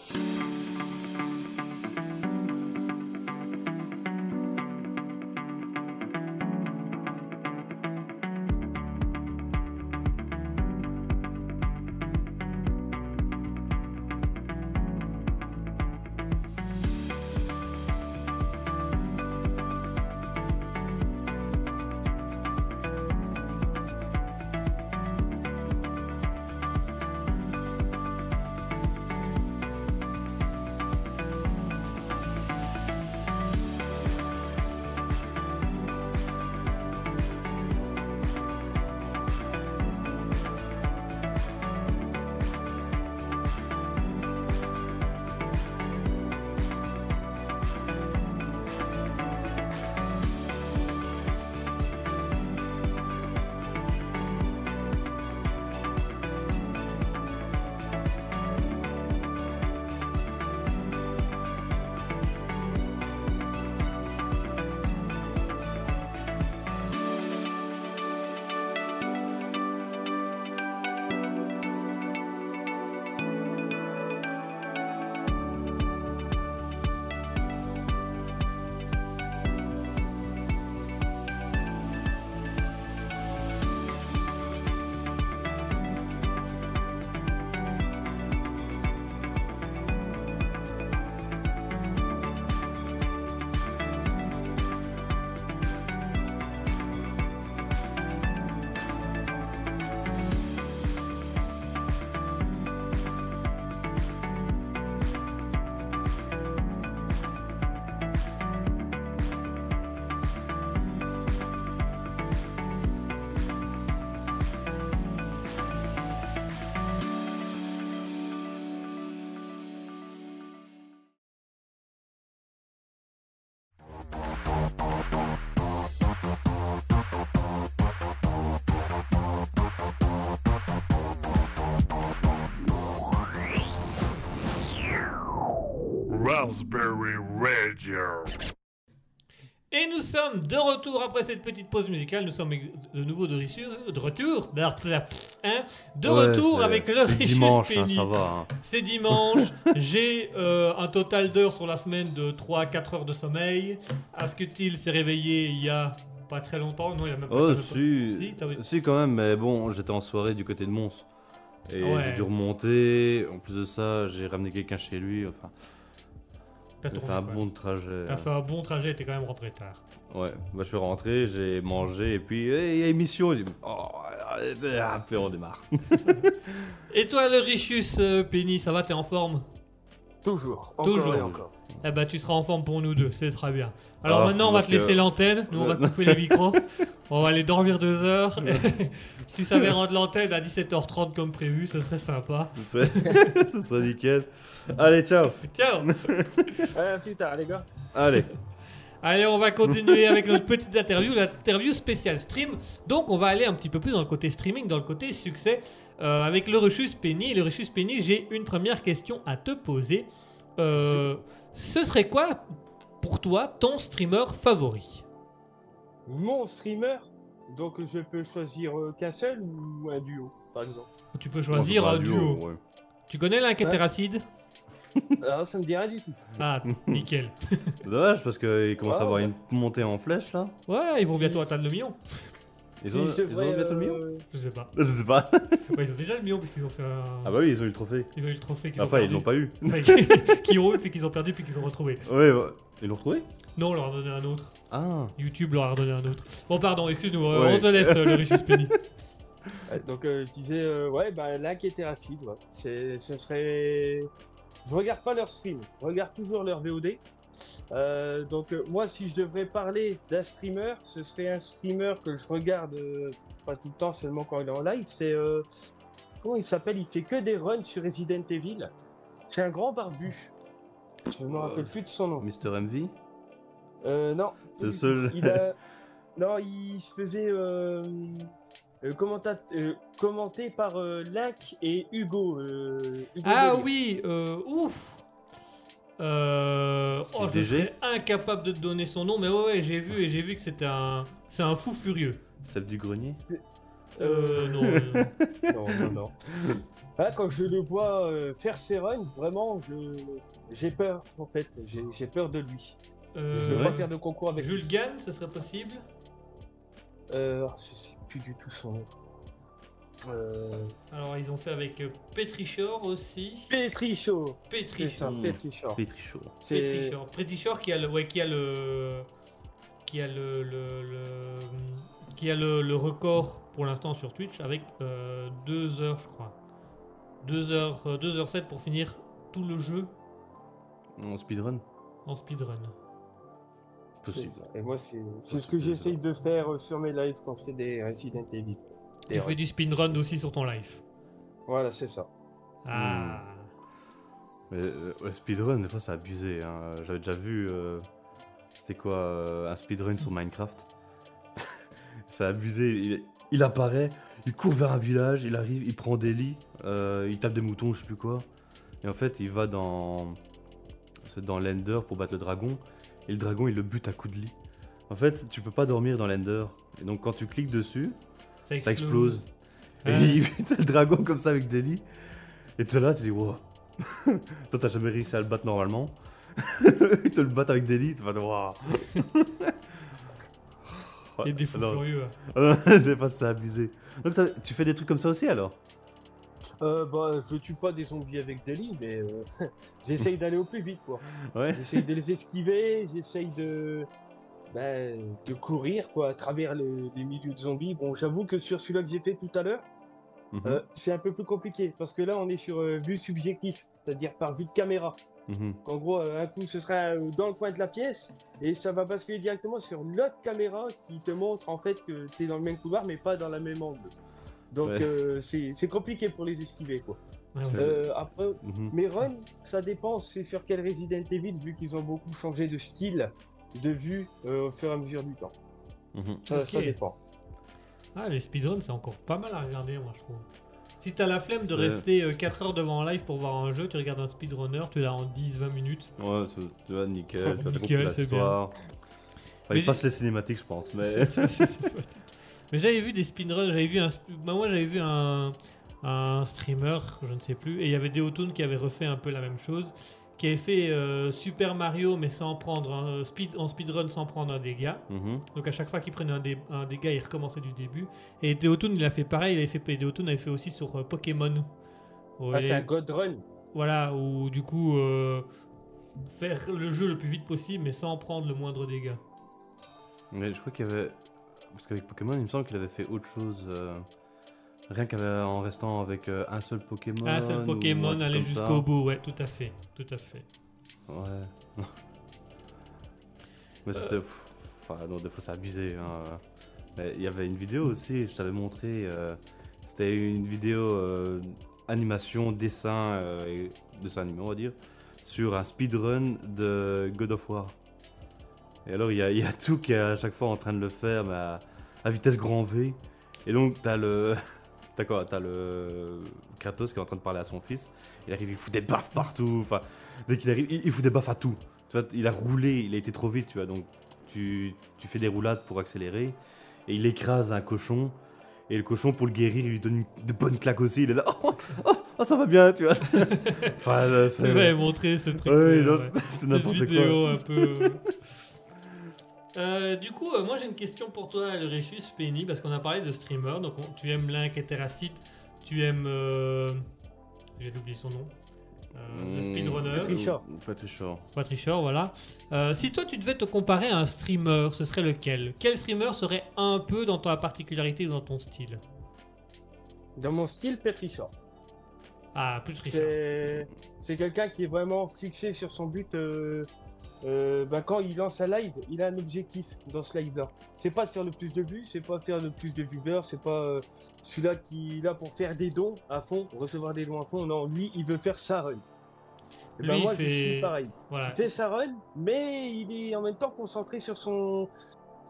Raspberry Radio. Et nous sommes de retour après cette petite pause musicale. Nous sommes de nouveau de, rissure- de retour. Hein, de Ouais, retour avec le c'est dimanche, hein, ça va. hein. C'est dimanche. (laughs) J'ai euh, un total d'heures sur la semaine de 3-4 heures de sommeil. Asketil s'est réveillé il y a pas très longtemps. Non, il y a même pas Oh, pas- si. Si, quand même, mais bon, j'étais en soirée du côté de Mons. Et Ouais. j'ai dû remonter. En plus de ça, j'ai ramené quelqu'un chez lui. Enfin, T'as fait un quoi. bon trajet. T'as fait un bon trajet, t'es quand même rentré tard. Ouais, bah, je suis rentré, j'ai mangé, et puis, hey, il y a émission. J'ai dit, oh, on démarre. Et toi, le Richus euh, Penny, ça va, t'es en forme? Toujours. Encore Toujours. et encore. Eh ben, tu seras en forme pour nous deux, c'est très bien. Alors Ah, maintenant, on va te laisser que- l'antenne. Nous, on va couper les micros. (laughs) On va aller dormir deux heures. (laughs) si tu savais rendre l'antenne à 17h30 comme prévu, ce serait sympa. (laughs) Ce serait nickel. Allez, ciao. Ciao Euh, plus tard, les gars. Allez. Allez, on va continuer avec notre petite interview, l'interview spéciale stream. Donc, on va aller un petit peu plus dans le côté streaming, dans le côté succès, euh, avec le Ruchus Penny. Le Ruchus Penny, j'ai une première question à te poser. Euh, ce serait quoi, pour toi, ton streamer favori? Mon streamer, donc je peux choisir euh, qu'un seul ou un duo, par exemple? Tu peux choisir un duo. ouais. Tu connais l'Inquétéracide Alors ça me dit rien du tout. Ah, (laughs) nickel. Dommage parce qu'il commence à Ah, avoir ouais. une montée en flèche là. Ouais, ils vont bientôt atteindre le million. Ils Si ont, je ils devrais, ont bientôt le million euh, Je sais pas. Je sais pas. Ouais, ils ont déjà le million parce qu'ils ont fait un... Ah bah oui, ils ont eu le trophée. Ils ont eu le trophée qu'ils Enfin, ont ils l'ont pas eu. Enfin, (laughs) qu'ils ont eu, puis qu'ils ont perdu, puis qu'ils ont retrouvé. Ouais, ouais. Ils l'ont retrouvé? Non, on leur a donné un autre. Ah. YouTube leur a redonné un autre. Bon, pardon, excuse-nous, euh, Ouais. on te laisse euh, le Richus Penny. (laughs) Ouais, donc euh, je disais, euh, ouais, bah l'inquiétéracide, ouais. C'est, ce serait. Je regarde pas leur stream, je regarde toujours leur VOD. Euh, donc euh, moi, si je devrais parler d'un streamer, ce serait un streamer que je regarde euh, pas tout le temps, seulement quand il est en live. C'est euh, comment il s'appelle? Il fait que des runs sur Resident Evil. C'est un grand barbu. Je me rappelle plus de son nom. Mr. MV Euh, non. C'est Il- ce- il a- (laughs) Non, il se faisait euh, euh, commenta- euh, commenté par euh, Link et Hugo. euh, Hugo Ah oui, euh, ouf euh, oh, je serais incapable de te donner son nom, mais ouais, ouais j'ai vu et j'ai vu que c'était un, c'est un fou furieux. Celle du grenier Euh, non, Non, non, (laughs) non. Ah, quand je le vois euh, faire ses runs, vraiment, je j'ai peur en fait. J'ai j'ai peur de lui. Je euh, veux ouais. pas faire de concours avec lui. Jules Gann, ce serait possible? Euh, je sais plus du tout son nom. Euh... Alors, ils ont fait avec euh, Petrichor aussi. Petrichor. Petrichor. Hmm. Petrichor. C'est Petrichor. Petrichor qui a le, ouais, qui a le, qui a le, le, le- qui a le, le record pour l'instant sur Twitch avec 2 heures, je crois. 2 heures, 2 heures 7 pour finir tout le jeu En speedrun en speedrun. Et moi, c'est c'est ce que j'essaye de faire euh, sur mes lives quand je fais des Resident Evil. Tu fais runs. du speedrun aussi sur ton live. Voilà, c'est ça. Ah. Mais euh, ouais, speedrun, des fois, c'est abusé. hein. J'avais déjà vu. euh, C'était quoi euh, Un speedrun sur Minecraft (laughs) C'est abusé. Il, il apparaît, il court vers un village, il arrive, il prend des lits, euh, il tape des moutons, je sais plus quoi. Et en fait, il va dans. Dans l'Ender pour battre le dragon. Et le dragon, il le bute à coups de lit. En fait, tu peux pas dormir dans l'Ender. Et donc, quand tu cliques dessus, ça explose. Et Ouais. il (laughs) bute le dragon comme ça avec des lits. Et tu es là, tu dis, wow. (laughs) Toi, t'as jamais réussi à le battre normalement. (laughs) il te le bat avec des lits, tu vas dire, waouh. Et des fous furieux. hein. des fois, c'est abusé. Donc, ça- tu fais des trucs comme ça aussi alors? Euh, bah, je tue pas des zombies avec des lits, mais euh, j'essaye d'aller au plus vite, quoi. Ouais. J'essaye de les esquiver, j'essaye de, ben, de courir, quoi, à travers les, les milieux de zombies. Bon, j'avoue que sur celui-là que j'ai fait tout à l'heure, Mhm, euh, c'est un peu plus compliqué, parce que là, on est sur euh, vue subjective, c'est-à-dire par vue de caméra. mhm. En gros, euh, un coup, ce sera euh, dans le coin de la pièce, et ça va basculer directement sur l'autre caméra qui te montre en fait que tu es dans le même couloir, mais pas dans la même angle. Donc, Ouais. euh, c'est c'est compliqué pour les esquiver, quoi. Euh, après, Mhm. mes runs, ça dépend, c'est sur quel Resident Evil, vu qu'ils ont beaucoup changé de style, de vue euh, au fur et à mesure du temps. Mhm. Ça, dépend. Ah, les speedruns, c'est encore pas mal à regarder, moi, je trouve. Si t'as la flemme de rester 4 heures devant un live pour voir un jeu, tu regardes un speedrunner, tu l'as en 10-20 minutes. Ouais, c'est- tu vois, nickel, (laughs) tu as compris Nickel, c'est histoire. Fallait Mais passer les cinématiques, je pense. Mais... (laughs) Mais j'avais vu des speedruns, j'avais vu un. bah, moi j'avais vu un, un streamer, je ne sais plus, et il y avait Deotune qui avait refait un peu la même chose, qui avait fait euh, Super Mario mais sans prendre un speed, en speedrun sans prendre un dégât. Mhm. Donc à chaque fois qu'il prenait un, dé- un dégât, il recommençait du début. Et Deotune il a fait pareil, il avait fait Deotune avait fait aussi sur euh, Pokémon. Ah, c'est est- un God Run. Voilà, où du coup euh, faire le jeu le plus vite possible mais sans prendre le moindre dégât. Mais je crois qu'il y avait. Parce qu'avec Pokémon, il me semble qu'il avait fait autre chose. Rien qu'en restant avec euh, un seul Pokémon. Un seul Pokémon aller jusqu'au bout, ouais, tout à fait, tout à fait. Ouais. (laughs) Mais c'était. Enfin, non, des fois c'est abusé. hein. Mais il y avait une vidéo aussi, je t'avais montré. euh, C'était une vidéo euh, animation, dessin, euh, dessin animé, on va dire, sur un speedrun de God of War. Et alors, il y a, il y a (laughs) tout qui est à chaque fois en train de le faire, mais à, à vitesse grand V. Et donc, t'as le. (laughs) T'as quoi T'as le Kratos qui est en train de parler à son fils. Il arrive, il fout des baffes partout. Enfin, dès qu'il arrive, il, il fout des baffes à tout. Tu vois, il a roulé, il a été trop vite, tu vois. Donc, tu, tu fais des roulades pour accélérer. Et il écrase un cochon. Et le cochon, pour le guérir, il lui donne de bonnes claques aussi. Il est là, oh, oh, oh, ça va bien, tu vois. (laughs) enfin, là, m'avais montré ce truc. Ouais, ouais. c'est- n'importe quoi. un peu. Euh, du coup, euh, moi j'ai une question pour toi, le Réchus Penny, parce qu'on a parlé de streamer. Donc, on- tu aimes Link et Terracite, tu aimes. euh, J'ai oublié son nom. Euh, le Hmm, speedrunner, Patricia. Patricia. Patricia, voilà. Euh, si toi tu devais te comparer à un streamer, ce serait lequel? Quel streamer serait un peu dans ta particularité ou dans ton style? Dans mon style, Petricha. Ah, plus Richard. C'est c'est quelqu'un qui est vraiment fixé sur son but. euh, euh, ben, quand il lance un live, il a un objectif dans ce live-là. C'est pas de faire le plus de vues, c'est pas de faire le plus de viewers, c'est pas euh, celui-là qui est là pour faire des dons à fond, recevoir des dons à fond. Non, lui, il veut faire sa run. Et ben, Lui, moi, fait- je suis pareil. Voilà. Il fait sa run, mais il est en même temps concentré sur son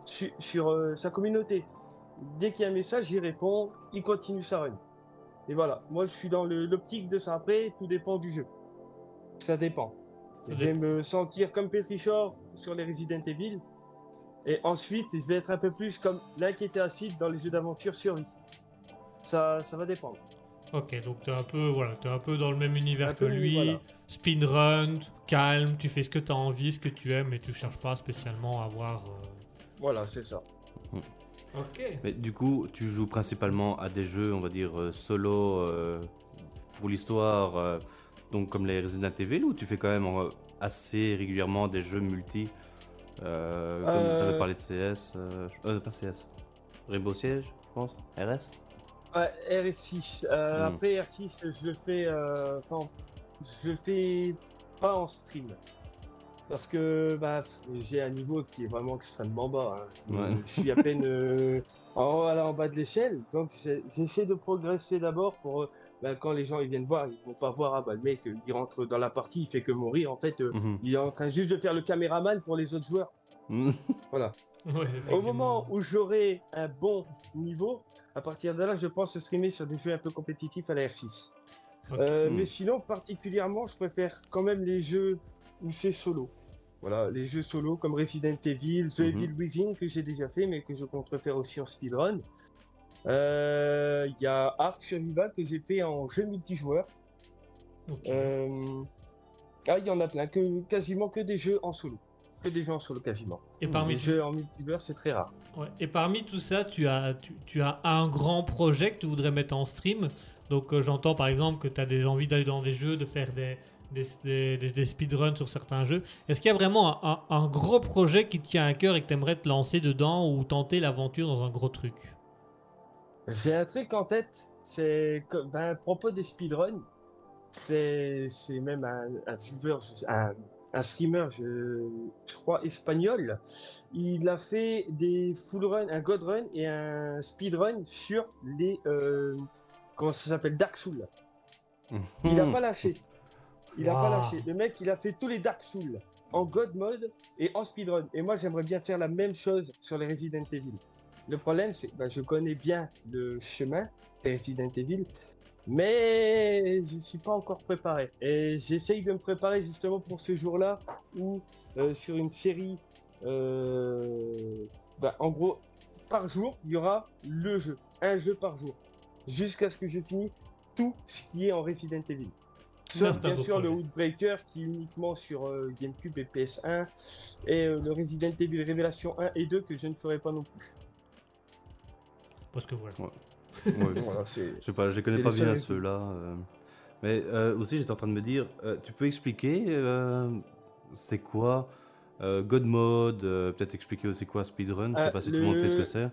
sur, sur, euh, sa communauté. Dès qu'il y a un message, il répond, il continue sa run. Et voilà, moi je suis dans l'optique de ça. Après, tout dépend du jeu. Ça dépend. Je vais me sentir comme Petrichor sur les Resident Evil. Et ensuite, je vais être un peu plus comme l'inquiété acide dans les jeux d'aventure survie. Ça, ça va dépendre. Ok, donc t'es un peu, voilà, t'es un peu dans le même univers Un que peu, lui. voilà. Speedrun, calme, tu fais ce que t'as envie, ce que tu aimes, et tu cherches pas spécialement à avoir. euh, Voilà, c'est ça. Ok. Mais du coup, tu joues principalement à des jeux, on va dire, euh, solo euh, pour l'histoire, euh, donc comme les Resident Evil, ou tu fais quand même euh, assez régulièrement des jeux multi euh, Comme Euh, tu avais parlé de CS, euh, euh, pas CS, Rainbow Siege, je pense, RS Ouais, RS6. Euh, Hmm. Après R6, je le fais. euh, pas en- Je le fais pas en stream. Parce que bah, j'ai un niveau qui est vraiment extrêmement bas. hein. Ouais. Je (laughs) suis à peine euh, en, bas de l'échelle. Donc j'essaie de progresser d'abord pour. Bah, quand les gens ils viennent voir, ils vont pas voir ah, bah, le mec il rentre dans la partie, il fait que mourir. En fait, euh, Mhm. il est en train juste de faire le caméraman pour les autres joueurs. Mhm. (laughs) Voilà. Ouais, Au moment où j'aurai un bon niveau, à partir de là, je pense streamer sur des jeux un peu compétitifs à la R6. Ok. Euh, Hmm. Mais sinon, particulièrement, je préfère quand même les jeux où c'est solo. Voilà, les jeux solo comme Resident Evil, The Mhm. Evil Within que j'ai déjà fait, mais que je compte refaire aussi en speedrun. Euh, Il y a Ark Survival que j'ai fait en jeu multijoueur. Ok. Euh, Ah, il y en a plein, que, quasiment que des jeux en solo. Que des jeux en solo, quasiment. et parmi Les jeux en multijoueur, c'est très rare. Ouais. Et parmi tout ça, tu as, tu, tu as un grand projet que tu voudrais mettre en stream. Donc euh, j'entends par exemple que tu as des envies d'aller dans des jeux, de faire des, des, des, des- des speedruns sur certains jeux. Est-ce qu'il y a vraiment un, un- un gros projet qui te tient à cœur et que tu aimerais te lancer dedans ou tenter l'aventure dans un gros truc? J'ai un truc en tête, c'est ben, à propos des speedruns, c'est c'est même un, un viewer, un, un streamer, je, je crois, espagnol. Il a fait des full run, un god run et un speedrun sur les. euh, comment ça s'appelle Dark Souls. Il n'a pas lâché. Il n'a pas lâché. Le mec, il a fait tous les Dark Souls en God mode et en speedrun. Et moi, j'aimerais bien faire la même chose sur les Resident Evil. Le problème, c'est que ben, je connais bien le chemin Resident Evil. Mais je ne suis pas encore préparé. Et j'essaye de me préparer justement pour ce jour-là où euh, sur une série, euh, bah, en gros, par jour, il y aura le jeu. Un jeu par jour. Jusqu'à ce que je finisse tout ce qui est en Resident Evil. Sauf bien sûr le projet. Outbreaker qui est uniquement sur euh, GameCube et PS1 et euh, le Resident Evil Révélation 1 et 2 que je ne ferai pas non plus. Parce que voilà. (laughs) Ouais. Voilà, c'est Je sais pas, je les connais pas bien ceux-là. euh. Mais euh, aussi, j'étais en train de me dire, euh, tu peux expliquer euh, c'est quoi euh, God Mode, euh, peut-être expliquer aussi quoi speedrun, je sais pas si tout le monde sait ce que c'est.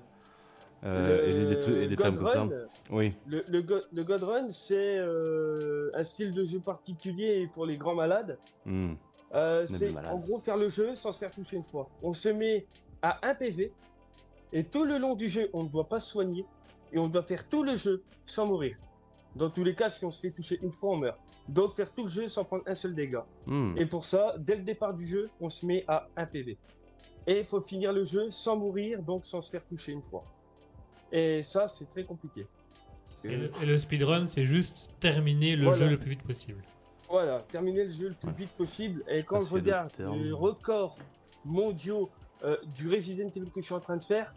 Euh, et des, des trucs- et des termes comme ça. Run, Oui. Le, le, Go- le God Run, c'est euh, un style de jeu particulier pour les grands malades. Hmm. Euh, c'est en gros faire le jeu sans se faire toucher une fois. On se met à un PV et tout le long du jeu, on ne doit pas se soigner et on doit faire tout le jeu sans mourir. Dans tous les cas, si on se fait toucher une fois, on meurt. Donc faire tout le jeu sans prendre un seul dégât. Hmm. Et pour ça, dès le départ du jeu, on se met à un PV. Et il faut finir le jeu sans mourir, donc sans se faire toucher une fois. Et ça, c'est très compliqué. Et le, et le speedrun, c'est juste terminer le Voilà. jeu le plus vite possible. Voilà, terminer le jeu le plus Ouais. vite possible. Et quand je regarde les records mondiaux euh, du Resident Evil que je suis en train de faire,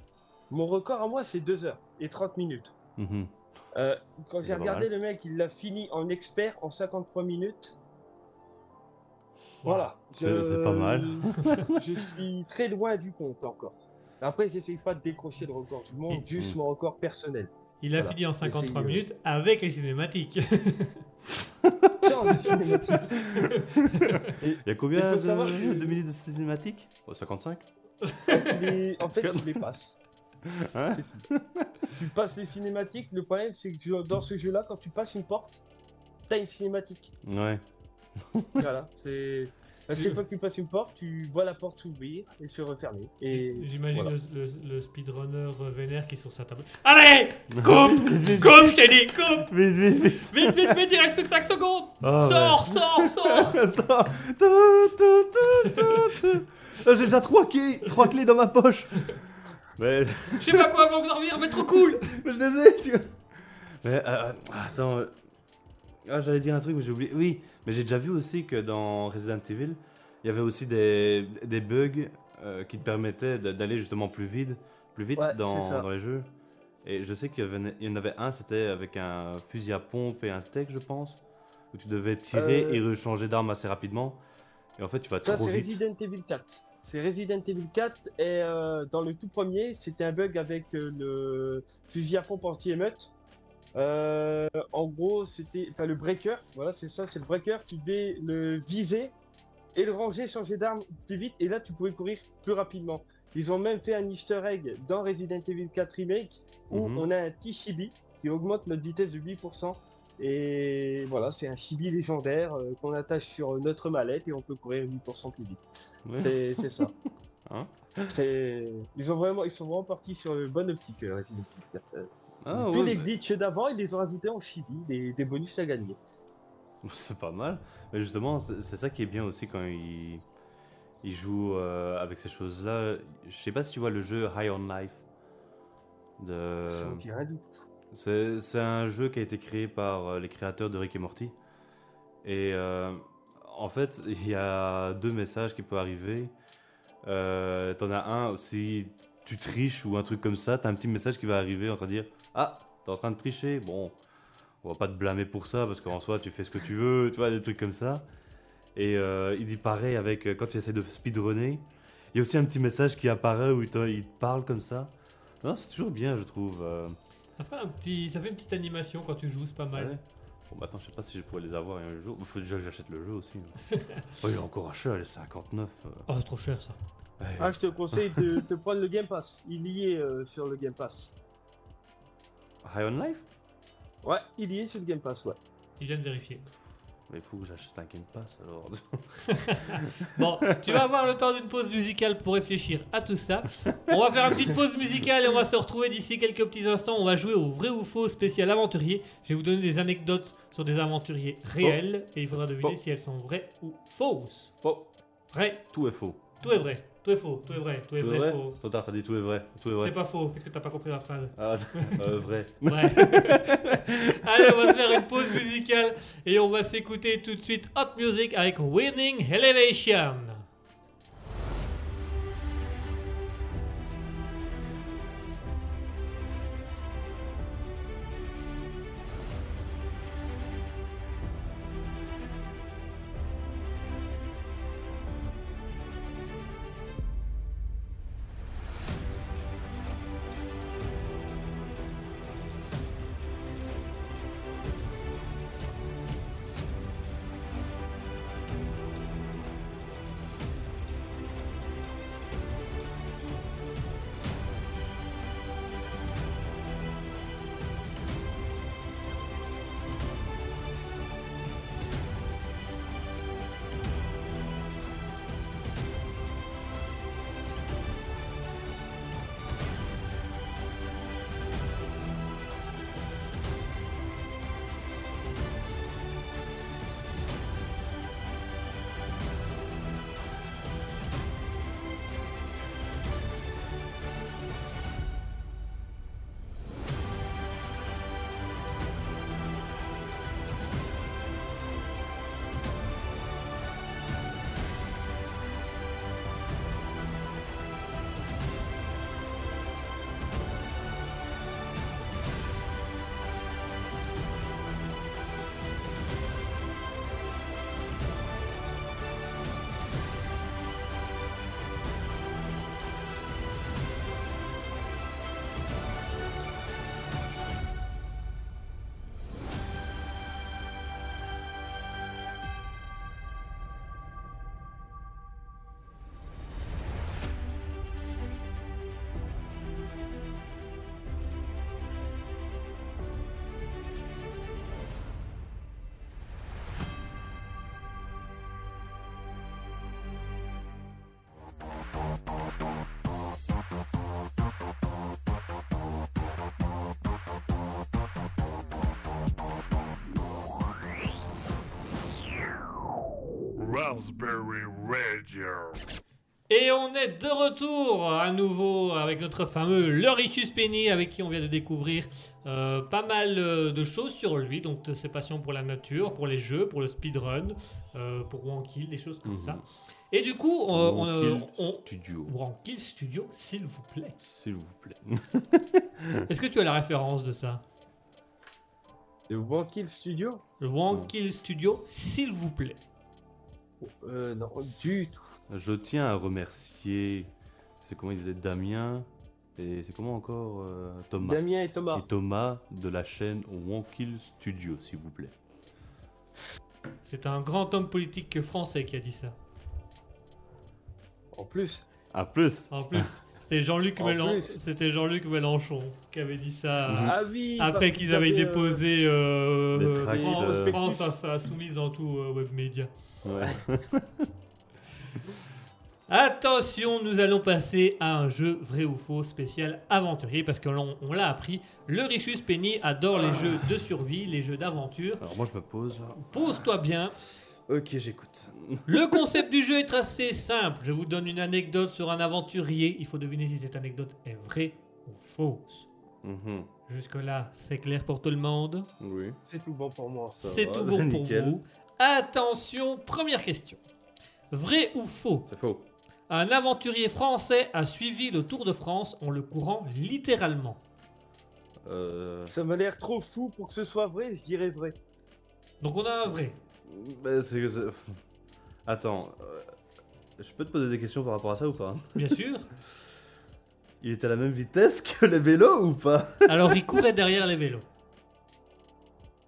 mon record à moi, c'est 2 heures et 30 minutes. Mhm. Euh, quand j'ai regardé le mec, il l'a fini en expert en 53 minutes. Voilà. C'est- c'est pas mal. (laughs) je suis très loin du compte encore. Après, j'essaye pas de décrocher le record du monde, Et- juste mon record personnel. Il a Voilà. fini en 53 Essayez, euh, minutes avec les cinématiques. (laughs) Sans les cinématiques. Il y a combien de, savoir de minutes de cinématique oh, 55 tu les- En fait, tu les (laughs) passes. Hein tu passes les cinématiques. Le problème, c'est que dans ce jeu-là, quand tu passes une porte, t'as une cinématique. Ouais. (laughs) voilà, c'est. À chaque fois que tu passes une porte, tu vois la porte s'ouvrir et se refermer. Et J'imagine voilà. le, le- le speedrunner vénère qui est sur sa table. Allez Coupe (laughs) Coupe, je t'ai dit, coupe Vite, vite, vite Vite, vite, vite, il reste plus que 5 secondes Ah, Sors, sors, sors (laughs) Ça. Tout, tout, tout, tout, tout. Ah, J'ai déjà trois clés, trois clés dans ma poche. Mais, Je sais pas quoi va vous en revenir, mais trop cool mais je les ai, tu vois. Mais euh, attends, euh, ah, j'allais dire un truc mais j'ai oublié. Oui, mais j'ai déjà vu aussi que dans Resident Evil, il y avait aussi des, des bugs euh, qui te permettaient d'aller justement plus vite, plus vite Ouais, dans, c'est ça. dans les jeux. Et je sais qu'il y, en avait un, c'était avec un fusil à pompe et un tech, je pense, où tu devais tirer Euh, et rechanger d'arme assez rapidement. Et en fait, tu vas Ça, trop c'est vite. Resident Evil 4. C'est Resident Evil 4 et euh, dans le tout premier, c'était un bug avec euh, le fusil à pompe anti-émeute. Euh, en gros, c'était enfin, le breaker. Voilà, c'est ça, c'est le breaker. Tu devais le viser et le ranger, changer d'arme plus vite. Et là, tu pouvais courir plus rapidement. Ils ont même fait un Easter egg dans Resident Evil 4 Remake où Mhm. on a un petit chibi qui augmente notre vitesse de 8%. Et voilà, c'est un chibi légendaire qu'on attache sur notre mallette et on peut courir 8% plus vite. C'est c'est ça. (laughs) Hein C'est- ils, ont vraiment, ils sont vraiment partis sur le bon optique, euh, Resident Evil 4. Euh, Ah, Tous ouais, les bah, glitches d'avant, ils les ont rajoutés en chibi, des, des bonus à gagner. (laughs) C'est pas mal. Mais justement, c'est ça qui est bien aussi quand il, il joue euh, avec ces choses-là. Je sais pas si tu vois le jeu High on Life. De... C'est c'est un jeu qui a été créé par euh, les créateurs de Rick et Morty. Et euh, en fait, (laughs) il y a deux messages qui peuvent arriver. Euh, T'en as un, si tu triches ou un truc comme ça, t'as un petit message qui va arriver en train de dire Ah, t'es en train de tricher Bon, on va pas te blâmer pour ça parce qu'en soi, tu fais ce que tu veux, tu vois, des trucs comme ça. Et euh, il dit pareil avec euh, quand tu essaies de speedrunner. Il y a aussi un petit message qui apparaît où il te, il te parle comme ça. Non, c'est toujours bien, je trouve. euh. ça fait, un petit, ça fait une petite animation quand tu joues, c'est pas mal. Ouais. Bon, bah attends, je sais pas si je pourrais les avoir un jour. Il faut déjà que j'achète le jeu aussi. (laughs) Oh, il est encore à cher, il est 59. euh. Oh, c'est trop cher ça. Ouais. Ah, je te conseille de te prendre le Game Pass. Il y est euh, sur le Game Pass. High on Life? Ouais, il y est sur le Game Pass, ouais. Il vient de vérifier. Mais il faut que j'achète un Game Pass alors. (laughs) Bon, tu vas avoir le temps d'une pause musicale pour réfléchir à tout ça. On va faire une petite pause musicale et on va se retrouver d'ici quelques petits instants. On va jouer au vrai ou faux spécial aventurier. Je vais vous donner des anecdotes sur des aventuriers réels et il faudra deviner Faux. si elles sont vraies ou fausses. Faux. Vrai, Tout est faux. tout est vrai. Tout est faux, tout est vrai, tout est Tout vrai, vrai faux. Tard, t'as dit tout est vrai. Tout est C'est vrai. pas faux, qu'est-ce que t'as pas compris la phrase Ah, (laughs) euh, vrai. Ouais. (laughs) Allez, on va se faire une pause musicale et on va s'écouter tout de suite Hot Music avec Winning Elevation. Radio. Et on est de retour à nouveau avec notre fameux Loricius Penny avec qui on vient de découvrir euh, pas mal euh, de choses sur lui. Donc de ses passions pour la nature, pour les jeux, pour le speedrun, euh, pour Wankill, des choses comme Mhm. ça. Et du coup, on, on, Kill on- Studio. Wankill Studio, s'il vous plaît. S'il vous plaît. (laughs) Est-ce que tu as la référence de ça? Le Wankill Studio? Le Wankill Studio, s'il vous plaît. Euh, non, du tout. Je tiens à remercier. C'est comment il disait Damien Et c'est comment encore euh, Thomas. Damien et Thomas. Et Thomas de la chaîne Wonkill Studio, s'il vous plaît. C'est un grand homme politique français qui a dit ça. En plus, À plus En plus, (laughs) c'était Jean-Luc Mélen- Mélenchon qui avait dit ça. Mhm. ah oui Après qu'ils avaient euh, déposé euh, Des euh, tracts, France, euh, France à sa soumise dans tout euh, web média. Ouais. (laughs) Attention, nous allons passer à un jeu vrai ou faux spécial aventurier parce que l'on on l'a appris. Le Richus Penny adore les jeux de survie, les jeux d'aventure. Alors moi je me pose. Pose-toi bien. Ok, j'écoute. (laughs) Le concept du jeu est assez simple. Je vous donne une anecdote sur un aventurier. Il faut deviner si cette anecdote est vraie ou fausse. Mhm. Jusque-là, c'est clair pour tout le monde. Oui. C'est tout bon pour moi. Ça C'est va, tout bon (laughs) pour nickel. vous. Attention, première question. Vrai ou faux? C'est faux. Un aventurier français a suivi le Tour de France en le courant littéralement. Euh... Ça m'a l'air trop fou pour que ce soit vrai, je dirais vrai. Donc on a un vrai. Bah, c'est- c'est- Attends. euh, Je peux te poser des questions par rapport à ça ou pas? Bien sûr. (laughs) Il était à la même vitesse que les vélos ou pas? Alors il courait derrière les vélos.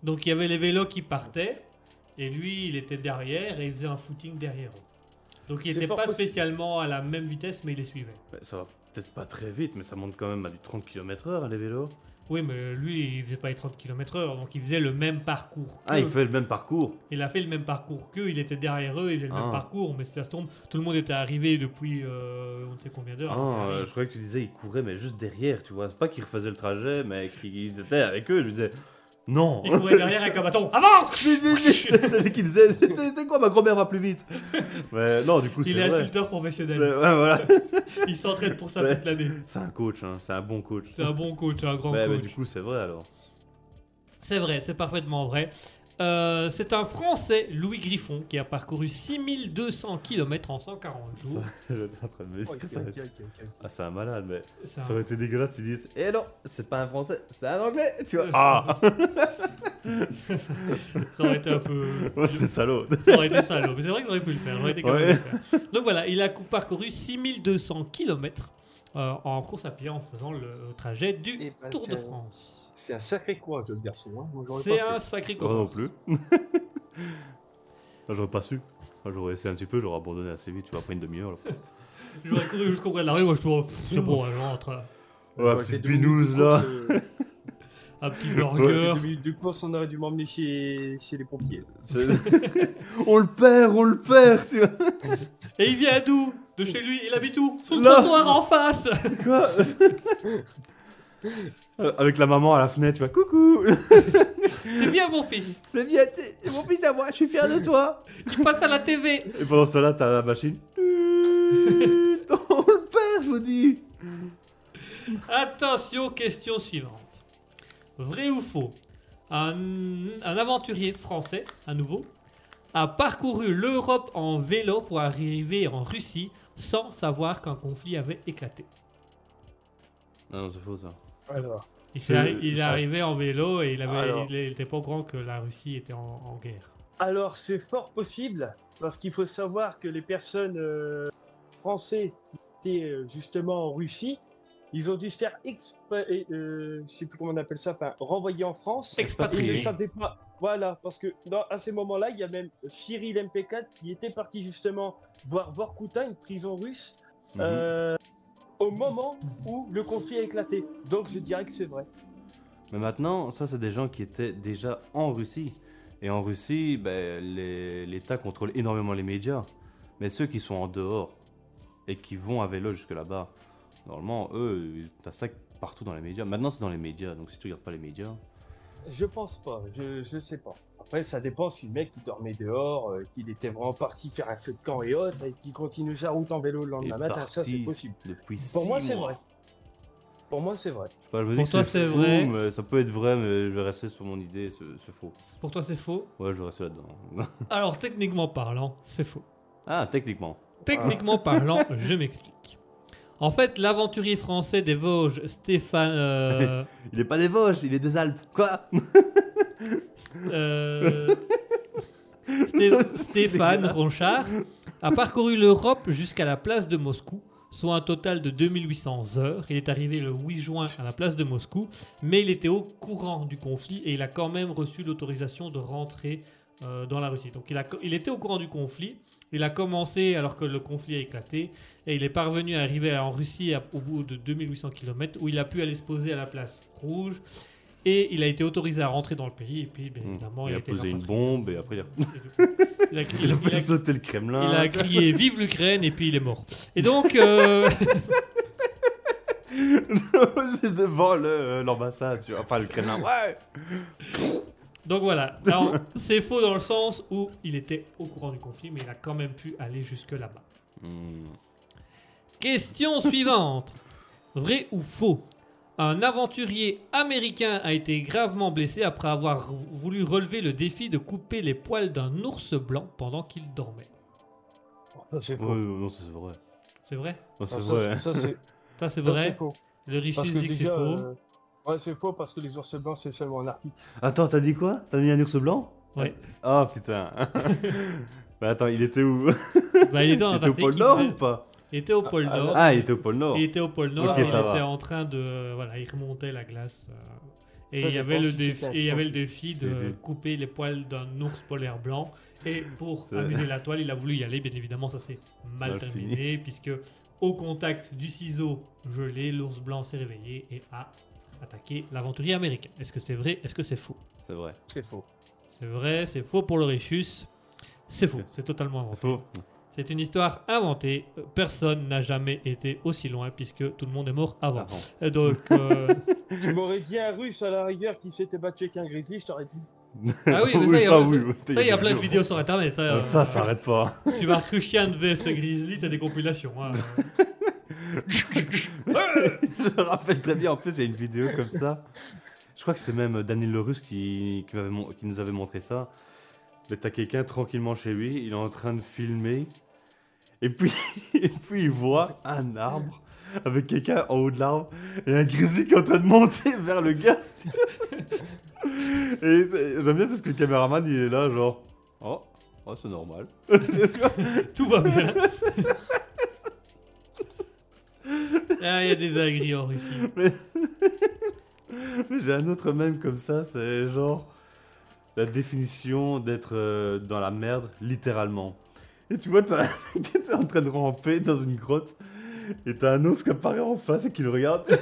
Donc il y avait les vélos qui partaient et lui il était derrière et il faisait un footing derrière eux. Donc il C'est n'était fort pas possible. spécialement à la même vitesse mais il les suivait. Bah, Ça va peut-être pas très vite, mais ça monte quand même à du 30 km/h les vélos. Oui mais lui il faisait pas les 30 km/h donc il faisait le même parcours. Ah, il fait le même parcours. Il a fait le même parcours qu'eux, il était derrière eux, il faisait le même Ah. parcours, mais si ça se tombe, tout le monde était arrivé depuis euh, on ne sait combien d'heures. Ah, euh, je croyais que tu disais il courait, mais juste derrière, tu vois. C'est pas qu'ils refaisaient le trajet, mais qu'ils étaient avec eux. Je me disais, Non Il courait derrière avec un bâton. Avance C'est lui qui disait t'es quoi, ma grand-mère va plus vite? Mais non, du coup, c'est Il est vrai. insulteur professionnel. Ouais, voilà. (laughs) Il s'entraîne pour ça toute l'année. C'est un coach, hein. c'est un bon coach. C'est un bon coach, un grand Ouais, mais coach. du coup, c'est vrai alors. C'est vrai, c'est parfaitement vrai. Euh, c'est un Français, Louis Griffon, qui a parcouru 6200 km en 140 jours. (laughs) J'étais en train de me Oh, dire ça. ok, ok, ok. Ah, c'est un malade, mais un- ça aurait été dégueulasse s'ils disent Eh non, c'est pas un français, c'est un anglais, tu vois. Ouais. Ah (laughs) Ça aurait été un peu. (laughs) Ouais, c'est salaud. Ça aurait été salaud. Mais c'est vrai que j'aurais pu le faire. j'aurais été capable Ouais. de le faire. Donc voilà, il a cou- parcouru 6200 km en course à pied en faisant le trajet du bah, Tour de France. C'est un sacré courage, le garçon. Hein. Moi, j'aurais C'est pas un fait. sacré Moi non courage. plus. (laughs) Ah, J'aurais pas su. Ah, J'aurais essayé un petit peu, j'aurais abandonné assez vite, tu vois, après une demi-heure. là. (laughs) J'aurais couru jusqu'au bout de la rue, moi je trouve. C'est bon, je rentre. Ouais, Ouais, petite binouse de là. euh, (laughs) Un petit burger. deux minutes de course, on aurait dû m'emmener chez... chez les pompiers. On le perd, on le perd, tu vois. Et il vient d'où? De chez lui, il habite où? Sur le Là. trottoir en face Quoi? Euh, Avec la maman à la fenêtre, tu vois, coucou C'est bien mon fils C'est bien, t'es- mon fils à moi, je suis fier de toi Il passe à la TV Et pendant ce temps-là, t'as la machine. on le perd, je vous dis Attention, question suivante. Vrai ou faux? Un, un aventurier français, à nouveau, a parcouru l'Europe en vélo pour arriver en Russie sans savoir qu'un conflit avait éclaté. Non, non, c'est faux ça. Alors, Il, est arrivé en vélo et il avait, Alors. il était pas au courant que la Russie était en, en guerre. Alors c'est fort possible, parce qu'il faut savoir que les personnes euh, français qui étaient euh, justement en Russie, ils ont dû se faire expa- euh, je sais plus comment on appelle ça, enfin, renvoyer en France. Et ils ne savaient pas. Voilà, parce que dans, à ces moments-là, il y a même Cyril MP4 qui était parti justement voir Vorkuta, une prison russe, Mhm. euh, au moment où le conflit a éclaté. Donc je dirais que c'est vrai. Mais maintenant, ça, c'est des gens qui étaient déjà en Russie. Et en Russie, ben, l'État contrôle énormément les médias. Mais ceux qui sont en dehors et qui vont à vélo jusque là-bas, normalement, eux, t'as ça partout dans les médias. Maintenant, c'est dans les médias, donc si tu regardes pas les médias. Je pense pas, je, je sais pas. Après, ça dépend si le mec il dormait dehors, euh, qu'il était vraiment parti faire un feu de camp et autres, et qu'il continue sa route en vélo le lendemain est matin, ça c'est possible. Depuis Pour six moi, c'est vrai. Pour moi, c'est vrai. Je sais pas, je me Pour que toi, c'est c'est faux, vrai. mais ça peut être vrai, mais je vais rester sur mon idée, c'est c'est faux. Pour toi, c'est faux. Ouais, je vais rester là-dedans. Alors, techniquement parlant, c'est faux. ah, techniquement. Techniquement parlant, je m'explique. En fait, l'aventurier français des Vosges, Stéphane, euh, (laughs) Il est pas des Vosges, il est des Alpes. Quoi (laughs) euh, (laughs) Sté- Stéphane Ronchard, a parcouru l'Europe jusqu'à la place de Moscou, soit un total de 2800 heures. Il est arrivé le 8 juin à la place de Moscou, mais il était au courant du conflit et il a quand même reçu l'autorisation de rentrer euh, dans la Russie. Donc il, a, il était au courant du conflit. Il a commencé alors que le conflit a éclaté et il est parvenu à arriver en Russie à- au bout de 2800 km où il a pu aller se poser à la place rouge et il a été autorisé à rentrer dans le pays et puis bien Hmm. évidemment il, a posé une bombe et après il a, il a, crié- (laughs) il a il a- fait sauter le Kremlin. il a crié vive l'Ukraine et puis il est mort. Et donc euh, (laughs) Juste devant euh, l'ambassade. Enfin, le Kremlin. Ouais (laughs) donc voilà. Alors, (laughs) c'est faux dans le sens où il était au courant du conflit mais il a quand même pu aller jusque là-bas. Hmm. Question (laughs) suivante. Vrai ou faux? Un aventurier américain a été gravement blessé après avoir voulu relever le défi de couper les poils d'un ours blanc pendant qu'il dormait. Ça, c'est Ouais, faux. non, c'est vrai. C'est vrai? Non, c'est Ah, ça, vrai. ça, c'est Ça c'est ça, vrai? c'est faux. Le c'est faux. euh, ouais, c'est faux parce que les ours blancs c'est seulement en Arctique. Attends, t'as dit quoi? T'as dit un ours blanc? Ouais. Oh putain. (laughs) bah attends, il était où? Bah, il était en (laughs) Il était au pôle Nord ou pas? Il était au pôle Ah, Nord. Ah, il était au pôle Nord. Il était au pôle Nord. Ok, et il ça va. était en train de. Voilà, il remontait la glace. euh, et il y, avait le défi, et il y avait le défi de couper les poils d'un ours polaire blanc. Et pour amuser la toile, il a voulu y aller. Bien évidemment, ça s'est mal, Mal terminé. Puisque au contact du ciseau gelé, l'ours blanc s'est réveillé et a attaqué l'aventurier américain. Est-ce que c'est vrai? Est-ce que c'est faux? C'est vrai. C'est faux. C'est vrai, c'est faux pour le Richus. C'est faux, c'est totalement inventé. Faux. C'est une histoire inventée. Personne n'a jamais été aussi loin puisque tout le monde est mort avant. Avant. Euh, Donc, euh, (laughs) Tu m'aurais dit un russe à la rigueur qui s'était battu avec un grizzly, je t'aurais dit. ah oui, mais ça, il y a, oui, ça, ça, il y a plein de vidéos sur internet. Ça, euh, Ça, ça arrête pas. Tu vas Crucian vs Grizzly, t'as des compilations. hein. (laughs) (laughs) Je me rappelle très bien, en plus, il y a une vidéo comme ça. Je crois que c'est même Daniel Le Russe qui, qui, nous avait montré ça. Mais t'as quelqu'un tranquillement chez lui, il est en train de filmer. Et puis, (laughs) et puis il voit un arbre avec quelqu'un en haut de l'arbre et un grizzly qui est en train de monter (laughs) vers le gars. et j'aime bien parce que le caméraman il est là, genre, oh, oh c'est normal. Tout va bien. Ah, il y a des agris en Russie. (laughs) Mais j'ai un autre même comme ça, c'est genre la définition d'être euh, dans la merde, littéralement. Et tu vois, t'as un mec qui est en train de ramper dans une grotte, et t'as un ours qui apparaît en face et qui le regarde. (laughs)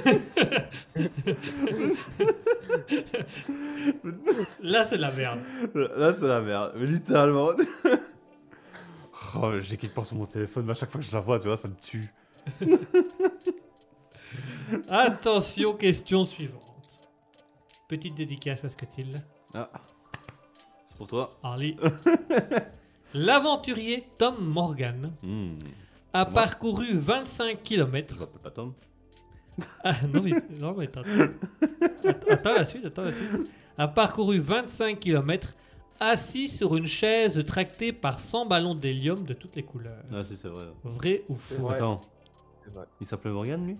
Là, c'est de la merde. Là, c'est la merde, mais littéralement. (laughs) Oh, j'ai quelque part sur mon téléphone, mais à chaque fois que je la vois, tu vois, ça me tue. Attention, question suivante. Petite dédicace à Scutil. Ah. C'est pour toi. Harley. (laughs) L'aventurier Tom Morgan Hmm. a Moi parcouru 25 Je km. m'appelle pas Tom. (laughs) Ah, non, mais, non, mais attends, attends, attends la suite, attends la suite. A parcouru 25 km assis sur une chaise tractée par 100 ballons d'hélium de toutes les couleurs. Ah, si, c'est vrai. Vrai ou faux? Attends. Il s'appelait Morgan, lui?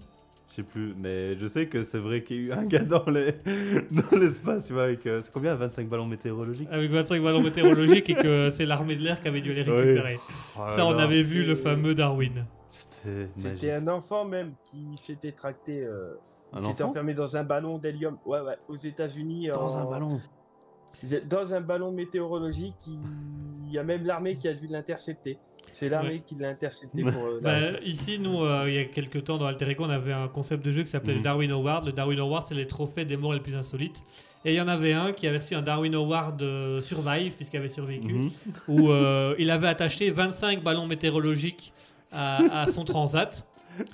Je sais plus, mais je sais que c'est vrai qu'il y a eu un gars dans les- dans l'espace, tu vois, avec... euh, c'est combien 25 ballons météorologiques? Avec 25 ballons météorologiques et que c'est l'armée de l'air qui avait dû les récupérer. Oh Ça, on avait vu le fameux Darwin. C'était. C'était un enfant même qui s'était tracté. euh, Un s'était enfermé dans un ballon d'hélium. Ouais, ouais, aux États-Unis. Dans en- un ballon Dans un ballon météorologique. Il y a même l'armée qui a dû l'intercepter. C'est l'armée Ouais. qui l'a intercepté (laughs) pour. euh, Bah, ici, nous, euh, il y a quelques temps, dans Alter Ego, on avait un concept de jeu qui s'appelait le Mhm. Darwin Award. Le Darwin Award, c'est les trophées des morts les plus insolites. Et il y en avait un qui avait reçu un Darwin Award euh, Survive, puisqu'il avait survécu, Mhm. où euh, il avait attaché 25 ballons météorologiques à, à son transat.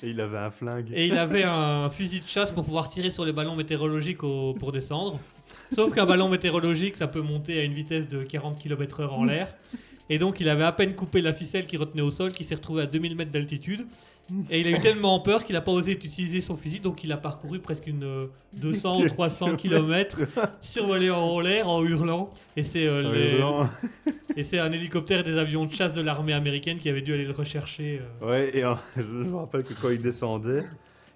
Et il avait un flingue. Et il avait un fusil de chasse pour pouvoir tirer sur les ballons météorologiques au- pour descendre. Sauf qu'un ballon météorologique, ça peut monter à une vitesse de 40 km/h en l'air. Et donc, il avait à peine coupé la ficelle qui retenait au sol, qui s'est retrouvé à 2000 mètres d'altitude. Et il a eu tellement peur qu'il n'a pas osé utiliser son fusil, donc il a parcouru presque une euh, 200 ou 300 (laughs) km, survolé en l'air en hurlant. Et c'est euh, les- (laughs) et c'est un hélicoptère des avions de chasse de l'armée américaine qui avait dû aller le rechercher. euh. Ouais, et (laughs) je me rappelle que quand il descendait,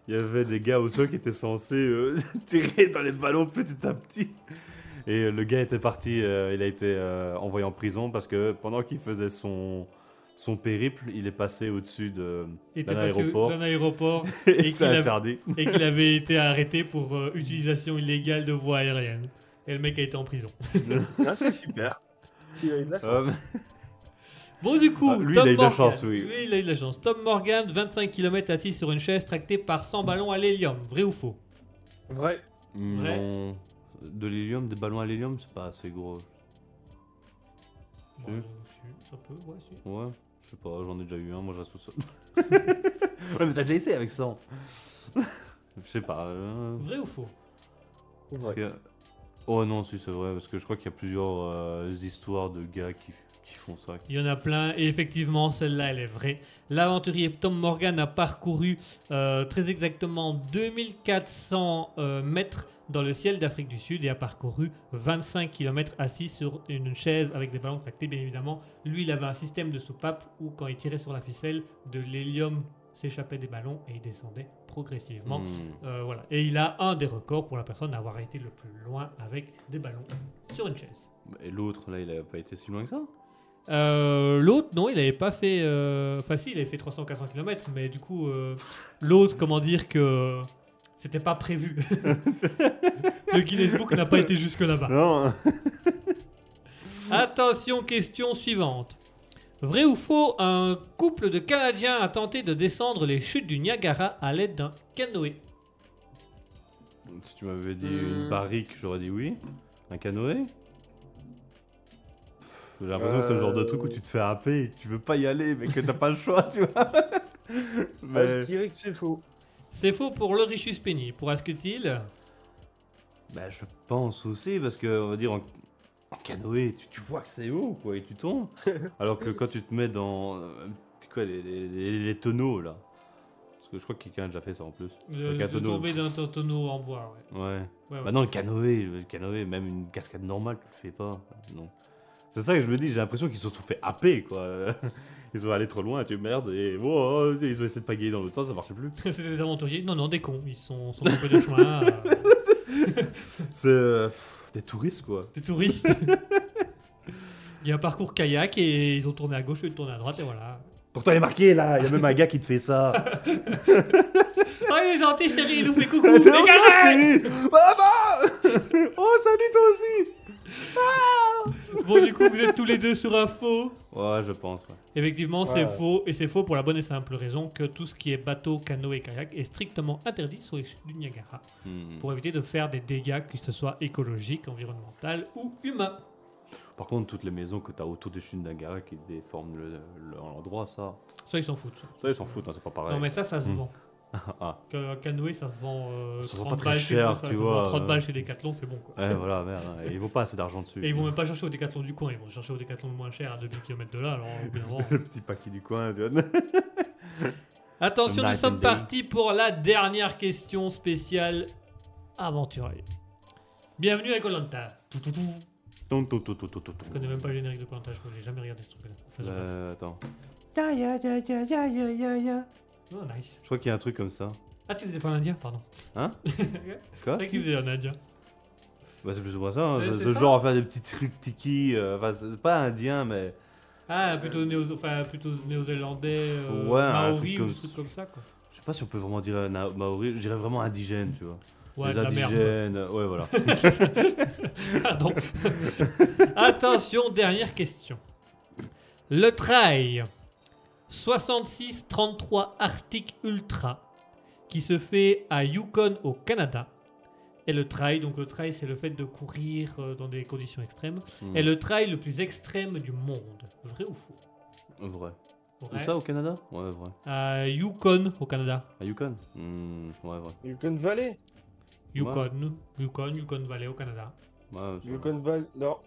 il y avait des gars au sol qui étaient censés euh, tirer dans les ballons petit à petit. Et le gars était parti, euh, il a été euh, envoyé en prison parce que pendant qu'il faisait son, son périple, il est passé au-dessus d'un aéroport d'un aéroport (laughs) et, qu'il avait- interdit. et qu'il (laughs) avait été arrêté pour euh, utilisation illégale de voies aériennes. Et le mec a été en prison. (laughs) Ah, c'est super. Il a eu de la chance. Bon, du coup, Ah, lui, Tom il a eu de la chance, oui. Lui, il a eu de la chance. Tom Morgan, 25 km assis sur une chaise tractée par 100 ballons à l'hélium. Vrai ou faux? Vrai. non, de l'hélium, des ballons à l'hélium, c'est pas assez gros. Ouais, si, Ça peut, ouais, si. Ouais, je sais pas, j'en ai déjà eu un, moi je reste au sol. (laughs) ouais, mais t'as déjà essayé avec 100 (laughs) Je sais pas. euh, Vrai ou faux? Vrai. que- Oh non, si c'est vrai, parce que je crois qu'il y a plusieurs euh, histoires de gars qui, qui font ça. Il y en a plein, et effectivement, celle-là, elle est vraie. L'aventurier Tom Morgan a parcouru euh, très exactement 2400 euh, mètres dans le ciel d'Afrique du Sud et a parcouru 25 km assis sur une chaise avec des ballons tractés, bien évidemment. Lui, il avait un système de soupape où, quand il tirait sur la ficelle, de l'hélium s'échappait des ballons et il descendait progressivement. Hmm. Euh, voilà. Et il a un des records pour la personne à avoir été le plus loin avec des ballons sur une chaise. Et l'autre, là, il a pas été si loin que ça? Euh, l'autre, non, il avait pas fait. euh, Enfin, si, il avait fait 300-400 km, mais du coup, l'autre, comment dire que c'était pas prévu. (laughs) Le Guinness Book n'a pas été jusque là-bas. Non Attention, question suivante. Vrai ou faux, un couple de Canadiens a tenté de descendre les chutes du Niagara à l'aide d'un canoë? Si tu m'avais dit Hmm. une barrique, j'aurais dit oui. Un canoë? J'ai l'impression que c'est le genre de truc où tu te fais happer, et tu veux pas y aller, mais que t'as pas le choix, tu vois. Ah, mais je dirais que c'est faux. C'est faux pour le Richus Penny. Pour Asketil, bah, je pense aussi, parce que, on va dire, en, en canoë, tu, tu vois que c'est haut, quoi, et tu tombes. (laughs) Alors que quand tu te mets dans. euh, c'est quoi, les, les- les- les tonneaux, là Parce que je crois que quelqu'un a déjà fait ça en plus. Avec un de tonneau. tomber d'un ton- tonneau en bois. Ouais. Ouais. Ouais, ouais. Bah non, le canoë, le canoë, même une cascade normale, tu le fais pas. Non. C'est ça que je me dis, j'ai l'impression qu'ils se sont fait happer, quoi. (laughs) Ils sont allés trop loin, tu merde, et oh, oh, ils ont essayé de pagayer dans l'autre sens, ça marchait plus. (laughs) C'est des aventuriers. Non, non, des cons. Ils sont, sont trompés de chemin. euh, (laughs) C'est euh, pff, des touristes, quoi. des touristes. (laughs) Il y a un parcours kayak et ils ont tourné à gauche et tourné à droite et voilà. Pourtant, il est marqué là, il y a même un gars qui te fait ça. Oh, il est gentil, chérie, il nous fait coucou. T'es Dégagez Maman Oh, salut toi aussi Bon, du coup, vous êtes tous les deux sur un faux. Ouais, je pense, ouais. Effectivement, c'est Ouais. faux. Et c'est faux pour la bonne et simple raison que tout ce qui est bateau, canot et kayak est strictement interdit sur les chutes du Niagara Hmm. pour éviter de faire des dégâts, que ce soit écologiques, environnementaux ou humains. Par contre, toutes les maisons que t'as autour des chutes d'Angara qui déforment le- le- l'endroit, ça. Ça, ils s'en foutent. ça. Ça, ils s'en foutent, hein, c'est pas pareil. Non, mais ça, ça se Hmm. vend. Ah, Que- Canoë, ça se vend euh, Ça se vend 30 pas très balles chez- cher, ça tu se vend vois, 30 euh. balles chez Decathlon, c'est bon quoi. ouais, voilà, (laughs) merde, hein, ils vont pas assez d'argent dessus. Et ils vont même pas chercher au Decathlon du coin, ils vont chercher au Decathlon le moins cher à 2000 km de là, alors au. (laughs) Le petit paquet du coin, tu vois. (laughs) Attention, nous sommes partis pour la dernière question spéciale aventurier. Bienvenue à Colanta. Ton, ton, ton, ton. Je connais même pas le générique de Colanta, je crois que j'ai jamais regardé ce truc-là. Euh, attends. Oh, nice. Je crois qu'il y a un truc comme ça. Ah, tu faisais pas un indien, pardon. Hein C'est (laughs) Quoi vrai que tu faisais un indien. Bah, c'est plus ou moins ça. hein, Ouais, ce c'est ce ça. genre à faire des petits trucs tiki. euh, Enfin, c'est pas indien, mais. Ah, plutôt, néo enfin, plutôt néo-zélandais, euh, Ouais, un maori truc ou comme des trucs comme ça, quoi. Je sais pas si on peut vraiment dire un na- maori. Je dirais vraiment indigène, tu vois. Ouais, les de la merde. indigènes. euh, Ouais, voilà. (laughs) Pardon. (laughs) Attention, dernière question. Le trail 6633 Arctic Ultra qui se fait à Yukon au Canada est le trail, donc le trail c'est le fait de courir euh, dans des conditions extrêmes, Hmm. est le trail le plus extrême du monde. Vrai ou faux? Vrai. Où Vrai. ça, au Canada? Ouais, vrai. À Yukon au Canada. À Yukon? Hmm, Ouais, vrai. Yukon Valley? Yukon, Yukon, Yukon Valley au Canada. Ouais, c'est vrai. Yukon Valley. Non.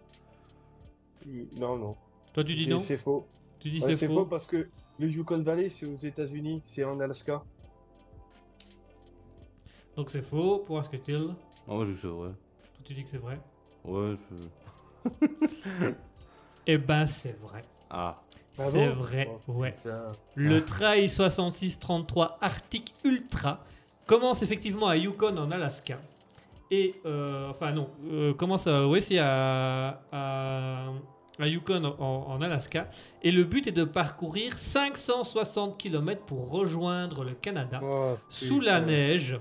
Non, non. Toi tu dis non? C'est faux. Tu dis Ouais, c'est c'est faux, faux parce que le Yukon Valley, c'est aux États-Unis, c'est en Alaska. Donc c'est faux pour Asketil. Ah, moi, je c'est vrai. Toi tu dis que c'est vrai? Ouais, je. (laughs) Eh ben c'est vrai. Ah. Ah c'est bon? vrai, Oh, ouais. Putain. Le trail 6633 Arctic Ultra commence effectivement à Yukon en Alaska. Et, euh, enfin non, euh, commence à, ouais, c'est à, à, à Yukon en, en Alaska. Et le but est de parcourir 560 km pour rejoindre le Canada Oh, sous la neige.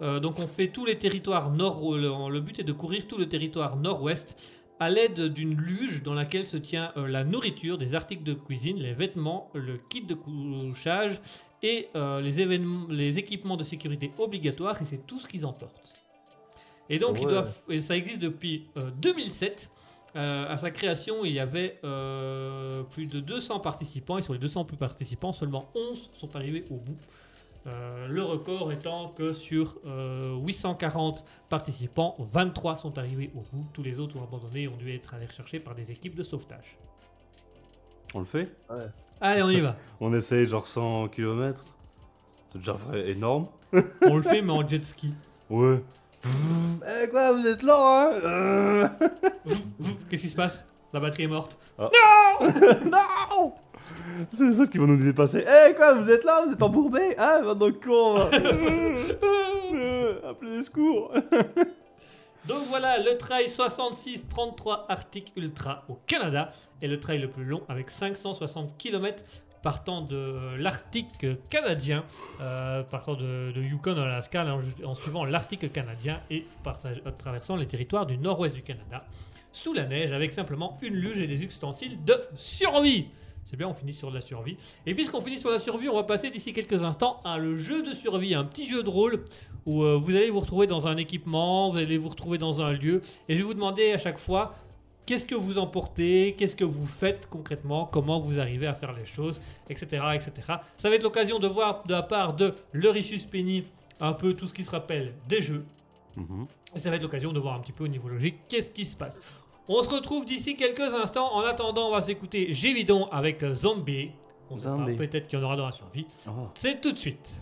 Euh, donc on fait tous les territoires nord. Le, le but est de courir tout le territoire nord-ouest à l'aide d'une luge dans laquelle se tient euh, la nourriture, des articles de cuisine, les vêtements, le kit de couchage et euh, les, événements, les équipements de sécurité obligatoires. Et c'est tout ce qu'ils emportent. Et donc ils Ouais. doivent, et ça existe depuis euh, 2007. Euh, à sa création, il y avait euh, plus de 200 participants et sur les 200 plus participants, seulement 11 sont arrivés au bout. Euh, le record étant que sur euh, 840 participants, 23 sont arrivés au bout. Tous les autres ont abandonné et ont dû être allés recherchés par des équipes de sauvetage. On le fait? Allez, on y va. (laughs) On essaye genre 100 km C'est déjà vrai énorme. On le fait, mais en jet ski. Ouais. Eh quoi, vous êtes lent, hein. (laughs) Qu'est-ce qui se passe? La batterie est morte. (laughs) Non C'est les autres qui vont nous dépasser. Eh quoi, vous êtes là, vous êtes embourbés Ah, maintenant con va. Euh, Appelez les secours (laughs) Donc voilà, le trail 66-33 Arctic Ultra au Canada est le trail le plus long avec 560 km partant de l'Arctique canadien, euh, partant de, Yukon en Alaska, en, suivant l'Arctique canadien et euh, traversant les territoires du nord-ouest du Canada, sous la neige avec simplement une luge et des ustensiles de survie. C'est bien, on finit sur de la survie. Et puisqu'on finit sur la survie, on va passer d'ici quelques instants à le jeu de survie, un petit jeu de rôle où euh, vous allez vous retrouver dans un équipement, vous allez vous retrouver dans un lieu, et je vais vous demander à chaque fois Qu'est-ce que vous emportez? Qu'est-ce que vous faites concrètement? Comment vous arrivez à faire les choses? Etc. etc. Ça va être l'occasion de voir de la part de Lerichus Penny un peu tout ce qui se rappelle des jeux. Mhm. Et ça va être l'occasion de voir un petit peu au niveau logique qu'est-ce qui se passe. On se retrouve d'ici quelques instants. En attendant, on va s'écouter Gévidon avec Zombie. On Zombie. Peut-être qu'il y en aura dans la survie. Oh. C'est tout de suite.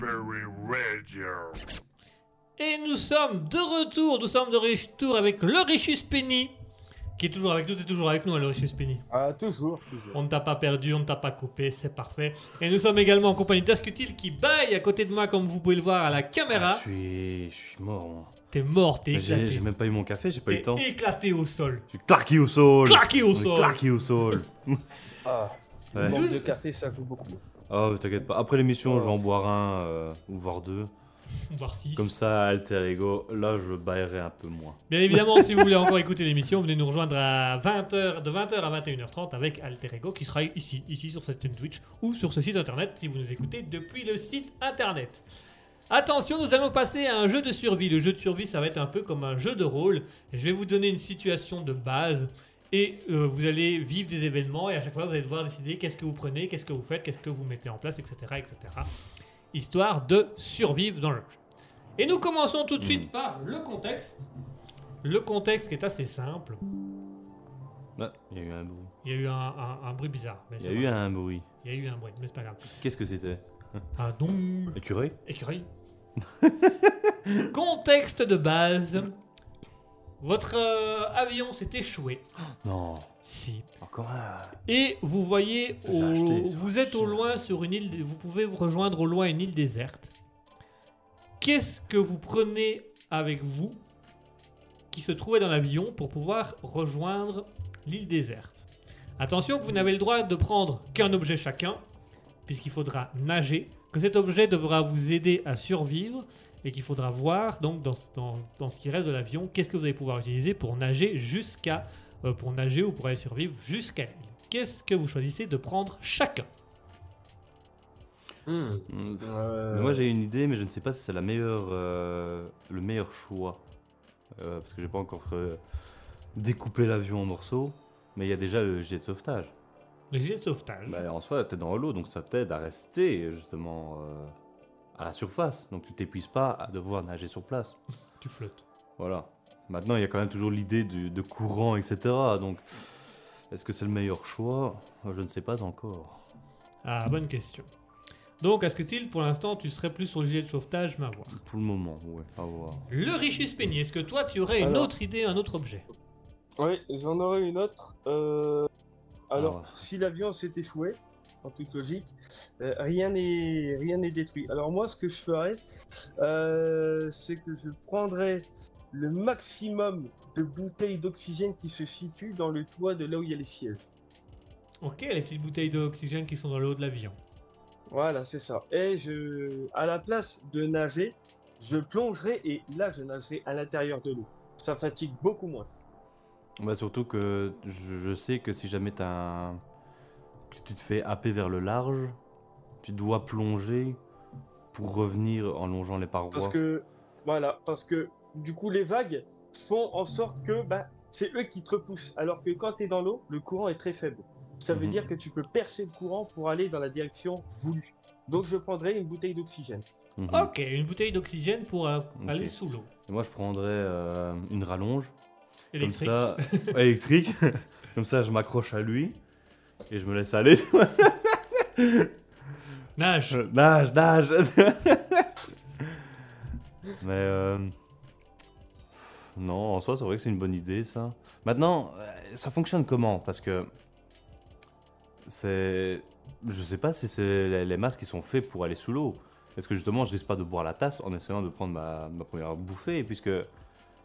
Raspberry Radio. Et nous sommes de retour. Nous sommes de retour avec le Richus Penny. Qui est toujours avec nous, t'es toujours avec nous, hein, le Richus Penny. Ah, toujours, toujours. On ne t'a pas perdu, on ne t'a pas coupé, c'est parfait. Et nous sommes également en compagnie d'Ascutil qui baille à côté de moi, comme vous pouvez le voir à la Ah, caméra. je suis, je suis mort. moi. T'es mort, t'es J'ai éclaté. j'ai même pas eu mon café, j'ai pas eu le temps. éclaté au sol. Je suis claqué au sol. Claqué au sol. Claqué au sol. Ah, Ouais. le manque de café, ça joue beaucoup. Oh, t'inquiète pas. Après l'émission, je vais en boire un euh, ou voire deux. (laughs) Voire 6. Comme ça, alter ego. Là, je baillerai un peu moins. Bien évidemment, si vous voulez (laughs) encore écouter l'émission, venez nous rejoindre à 20h, de 20h à 21h30 avec Alter Ego qui sera ici, ici sur cette chaîne Twitch ou sur ce site internet si vous nous écoutez depuis le site internet. Attention, nous allons passer à un jeu de survie. Le jeu de survie, ça va être un peu comme un jeu de rôle. Je vais vous donner une situation de base et euh, vous allez vivre des événements et à chaque fois vous allez devoir décider qu'est-ce que vous prenez, qu'est-ce que vous faites, qu'est-ce que vous mettez en place, etc., etc. Histoire de survivre dans le jeu. Et nous commençons tout de suite par le contexte. Le contexte qui est assez simple. Ah, il y a eu un bruit. Il y a eu un, un- un bruit bizarre. mais Il y a eu un bruit. Il y a eu un bruit, mais c'est pas grave. Qu'est-ce que c'était? Un dong. Écureuil? Écureuil. (laughs) Contexte de base. Votre euh, avion s'est échoué. (gasps) Non. Si. Encore un. Et vous voyez, J'ai au- acheté, vous êtes au loin sur une île, vous pouvez vous rejoindre au loin une île déserte. Qu'est-ce que vous prenez avec vous qui se trouvait dans l'avion pour pouvoir rejoindre l'île déserte? Attention que vous n'avez le droit de prendre qu'un objet chacun, puisqu'il faudra nager, que cet objet devra vous aider à survivre et qu'il faudra voir donc dans, ce- dans- dans ce qui reste de l'avion qu'est-ce que vous allez pouvoir utiliser pour nager jusqu'à euh, pour nager ou pour aller survivre jusqu'à l'île. Qu'est-ce que vous choisissez de prendre chacun Hmm. Euh, Moi, j'ai une idée, mais je ne sais pas si c'est la meilleure, euh, le meilleur choix. euh, parce que j'ai pas encore euh, découpé l'avion en morceaux, mais il y a déjà le jet de sauvetage. Le gilet de sauvetage. Bah, en soi, t'es dans l'eau, donc ça t'aide à rester justement euh, à la surface. Donc tu t'épuises pas à devoir nager sur place. (laughs) Tu flottes. Voilà. Maintenant, il y a quand même toujours l'idée de courant, etc. Donc, est-ce que c'est le meilleur choix? Je ne sais pas encore. Ah, bonne question. Donc, à ce que il pour l'instant, tu serais plus sur le gilet de sauvetage, mais à voir. Pour le moment, ouais, à voir. Le Richus Penny, est-ce que toi, tu aurais une Alors. autre idée, un autre objet? Oui, j'en aurais une autre. Euh, Alors, Ah. si l'avion s'est échoué, en toute logique, euh, rien n'est rien n'est détruit. Alors moi, ce que je ferais, euh, c'est que je prendrais le maximum de bouteilles d'oxygène qui se situent dans le toit de là où il y a les sièges. Ok, les petites bouteilles d'oxygène qui sont dans le haut de l'avion. Voilà, c'est ça. Et je, à la place de nager, je plongerai et là, je nagerai à l'intérieur de l'eau. Ça fatigue beaucoup moins. Bah, surtout que je, sais que si jamais t'as un... que tu te fais happer vers le large, tu dois plonger pour revenir en longeant les parois. Parce que, voilà, parce que du coup, les vagues font en sorte que bah, c'est eux qui te repoussent. Alors que quand tu es dans l'eau, le courant est très faible. Ça veut Mhm. dire que tu peux percer le courant pour aller dans la direction voulue. Donc, je prendrai une bouteille d'oxygène. Mhm. Ok, une bouteille d'oxygène pour euh, aller sous l'eau. Et moi, je prendrais euh, une rallonge. Électrique. Comme ça, (laughs) électrique. Comme ça, je m'accroche à lui et je me laisse aller. (laughs) Nage. Euh, nage, nage. (laughs) Mais euh, non, en soi, c'est vrai que c'est une bonne idée, ça. Maintenant, euh, ça fonctionne comment? Parce que c'est, je sais pas si c'est les, les masques qui sont faits pour aller sous l'eau. Est-ce que justement, je risque pas de boire la tasse en essayant de prendre ma, ma première bouffée, puisque il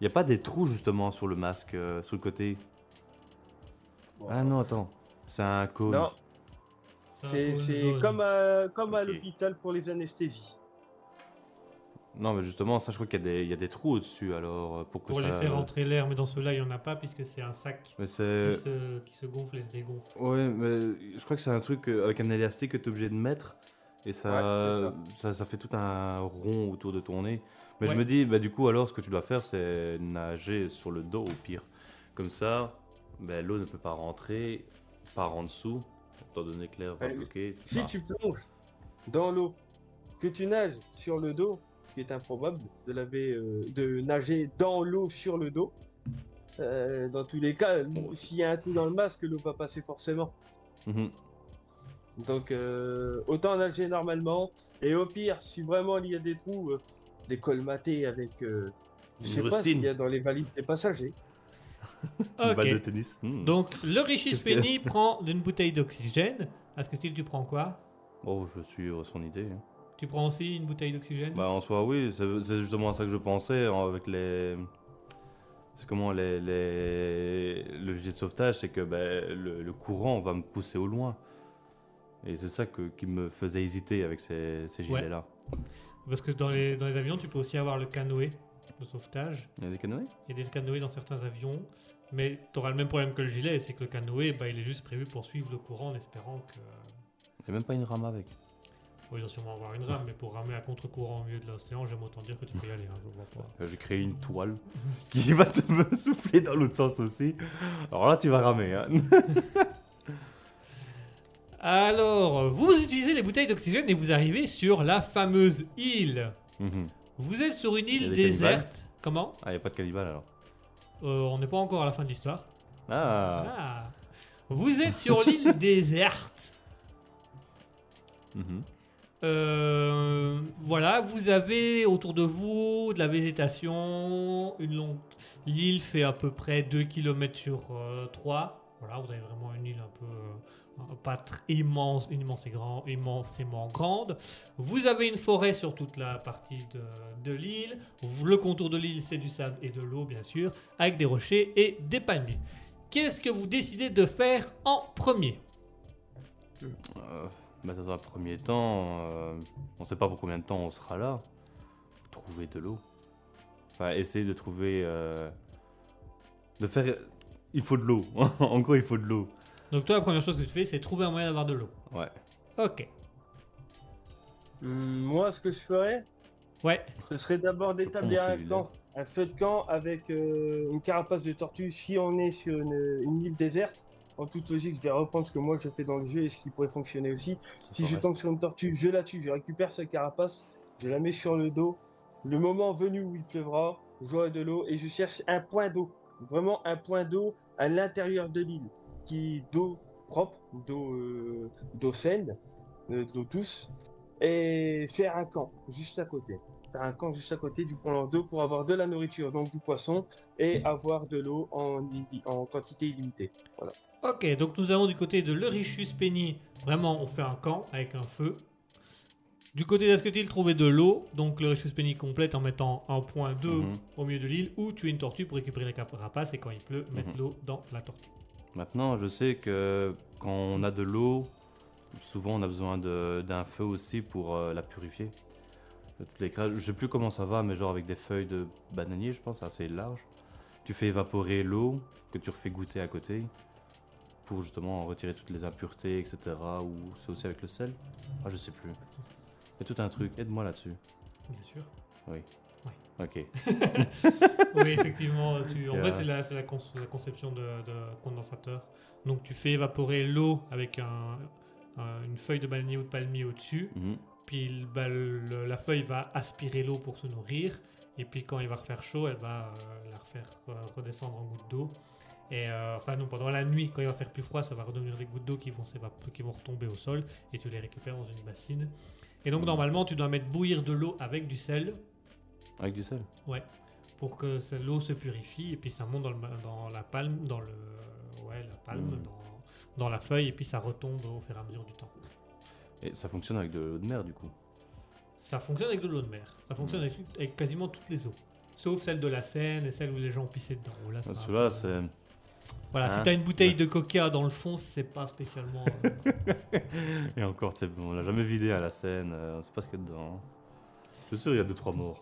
n'y a pas des trous justement sur le masque, euh, sur le côté? Ah non, attends, c'est un cône. Non, C'est jaune. comme à, comme à l'hôpital pour les anesthésies. Non, mais justement, ça, je crois qu'il y, a des- il y a des trous au-dessus, alors, euh, pour que Pour ça... laisser rentrer l'air, mais dans ceux-là, il n'y en a pas puisque c'est un sac Mais qui, c'est... se, qui se gonfle et se dégonfle. Ouais, mais je crois que c'est un truc euh, avec un élastique que tu es obligé de mettre, et ça, Ouais, ça. ça, fait tout un rond autour de ton nez. Mais Ouais. je me dis, bah, du coup, alors, ce que tu dois faire, c'est nager sur le dos, au pire. Comme ça, bah, l'eau ne peut pas rentrer par en dessous, étant donné que l'air va bloquer. Si pars. tu plonges dans l'eau, que tu nages sur le dos, ce qui est improbable de, laver, euh, de nager dans l'eau sur le dos, euh, dans tous les cas, s'il y a un trou dans le masque, l'eau va passer forcément. Mhm. Donc euh, autant nager normalement. Et au pire, si vraiment il y a des trous, euh, les colmater avec. je sais pas rustine. s'il y a dans les valises des passagers. Une balle de Ok. tennis. Mhm. Donc, le Richus Qu'est-ce que- Penny prend (laughs) une bouteille d'oxygène. À ce que tu prends quoi? Oh, je suis euh, son idée. hein. Tu prends aussi une bouteille d'oxygène? Bah en soi oui, c'est c'est justement à ça que je pensais hein, avec les... C'est comment les, les... le jet de sauvetage, c'est que ben, le, le courant va me pousser au loin. Et c'est ça que, qui me faisait hésiter avec ces, ces Ouais. gilets-là. Parce que dans les, dans les avions, tu peux aussi avoir le canoë de sauvetage. Il y a des canoës Il y a des canoës dans certains avions. Mais tu auras le même problème que le gilet, c'est que le canoë, bah, il est juste prévu pour suivre le courant en espérant que... Il n'y a même pas une rame avec. Bon, il doit sûrement avoir une rame, mais pour ramer à contre-courant au milieu de l'océan, j'aime autant dire que tu peux y aller. hein, je vois pas. Euh, J'ai créé une toile (laughs) qui va te souffler dans l'autre sens aussi. Alors là tu vas ramer. Hein. (laughs) Alors, vous utilisez les bouteilles d'oxygène et vous arrivez sur la fameuse île. Mhm. Vous êtes sur une île déserte. Comment Ah, il n'y a pas de cannibale alors. Euh, On n'est pas encore à la fin de l'histoire. Ah, Ah. Vous êtes sur l'île (laughs) déserte. Mhm. Euh, voilà, vous avez autour de vous de la végétation, une longue... L'île fait à peu près 2 km sur euh, 3. Voilà, vous avez vraiment une île un peu... pas très immense, immense et grand, immensément grande. Vous avez une forêt sur toute la partie de, l'île. Le contour de l'île, c'est du sable et de l'eau, bien sûr, avec des rochers et des palmiers. Qu'est-ce que vous décidez de faire en premier? Euh, bah, dans un premier temps, euh, on sait pas pour combien de temps on sera là. Trouver de l'eau. Enfin, essayer de trouver. euh, de faire. Il faut de l'eau. (laughs) en gros, il faut de l'eau. Donc toi, la première chose que tu fais, c'est trouver un moyen d'avoir de l'eau. Ouais. Ok. Hum, moi, ce que je ferais, Ouais. ce serait d'abord d'établir un camp un feu de camp avec euh, une carapace de tortue. Si on est sur une, une île déserte, en toute logique, je vais reprendre ce que moi je fais dans le jeu et ce qui pourrait fonctionner aussi. Si je reste. tombe sur une tortue, je la tue, je récupère sa carapace, je la mets sur le dos. Le moment venu où il pleuvra, j'aurai de l'eau et je cherche un point d'eau. Vraiment un point d'eau à l'intérieur de l'île. Qui d'eau propre, d'eau euh, d'eau saine, euh, de l'eau douce. Et faire un camp juste à côté. Faire un camp juste à côté du point d'eau pour avoir de la nourriture, donc du poisson, et avoir de l'eau en, quantité illimitée. Voilà. Ok, donc nous avons du côté de l'Eurichus Penny, vraiment on fait un camp avec un feu. Du côté d'Asketil, trouver de l'eau, donc l'Eurichus Penny complète en mettant un point d'eau Mhm. au milieu de l'île, ou tuer une tortue pour récupérer la carapace et quand il pleut, mettre Mhm. l'eau dans la tortue. Maintenant, je sais que quand on a de l'eau, souvent on a besoin d'un feu aussi pour euh, la purifier. Tous les je sais plus comment ça va, mais genre avec des feuilles de bananier, je pense, assez large. Tu fais évaporer l'eau que tu refais goûter à côté pour justement en retirer toutes les impuretés, etc. Ou c'est aussi avec le sel Ah, je sais plus. C'est tout un truc. Aide-moi là-dessus. Bien sûr. Oui. Oui. Ok. (laughs) Oui, effectivement, tu... en euh, c'est la, conception de, de condensateur. Donc tu fais évaporer l'eau avec un- un- une feuille de bananier ou de palmier au-dessus. Mhm. Puis bah, le- la feuille va aspirer l'eau pour se nourrir. Et puis quand il va refaire chaud, elle va euh, la refaire euh, redescendre en gouttes d'eau. Et euh, enfin non, pendant la nuit, quand il va faire plus froid, ça va redevenir des gouttes d'eau qui vont qui vont retomber au sol et tu les récupères dans une bassine. Et donc Mhm. normalement, tu dois mettre bouillir de l'eau avec du sel Avec du sel. pour que l'eau se purifie et puis ça monte dans, le ma- dans la palme, dans le ouais la palme, Mhm. dans, dans la feuille et puis ça retombe au fur et à mesure du temps. Et ça fonctionne avec de l'eau de mer du coup. Ça fonctionne avec de l'eau de mer. Ça fonctionne avec, tout- avec quasiment toutes les eaux. Sauf celle de la Seine et celle où les gens pissaient dedans. Là, que là, pas- c'est. Voilà, si Hein t'as une bouteille Ouais. de coca dans le fond, c'est pas spécialement. euh, (laughs) Et encore, on l'a jamais vidé à la scène, euh, on sait pas ce qu'il y a dedans. Je suis sûr, il y a 2-3 morts.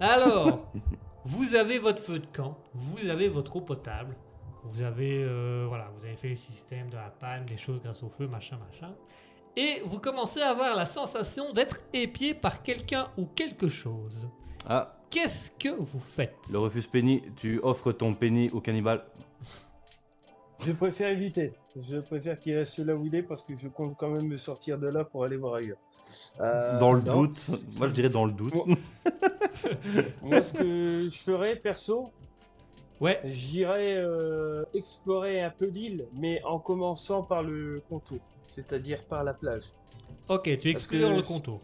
Alors, (laughs) vous avez votre feu de camp, vous avez votre eau potable, vous avez euh, voilà, vous avez fait le système de la palme, des choses grâce au feu, machin, machin, et vous commencez à avoir la sensation d'être épié par quelqu'un ou quelque chose. Ah, Qu'est-ce que vous faites? Le refus penny, tu offres ton penny au cannibale? Je préfère éviter. Je préfère qu'il reste là où il est parce que je compte quand même me sortir de là pour aller voir ailleurs. Euh, dans le non. doute. Moi, je dirais dans le doute. (laughs) Moi, ce que je ferais, perso, Ouais, j'irais euh, explorer un peu l'île, mais en commençant par le contour, c'est-à-dire par la plage. ok, tu explores que le contour.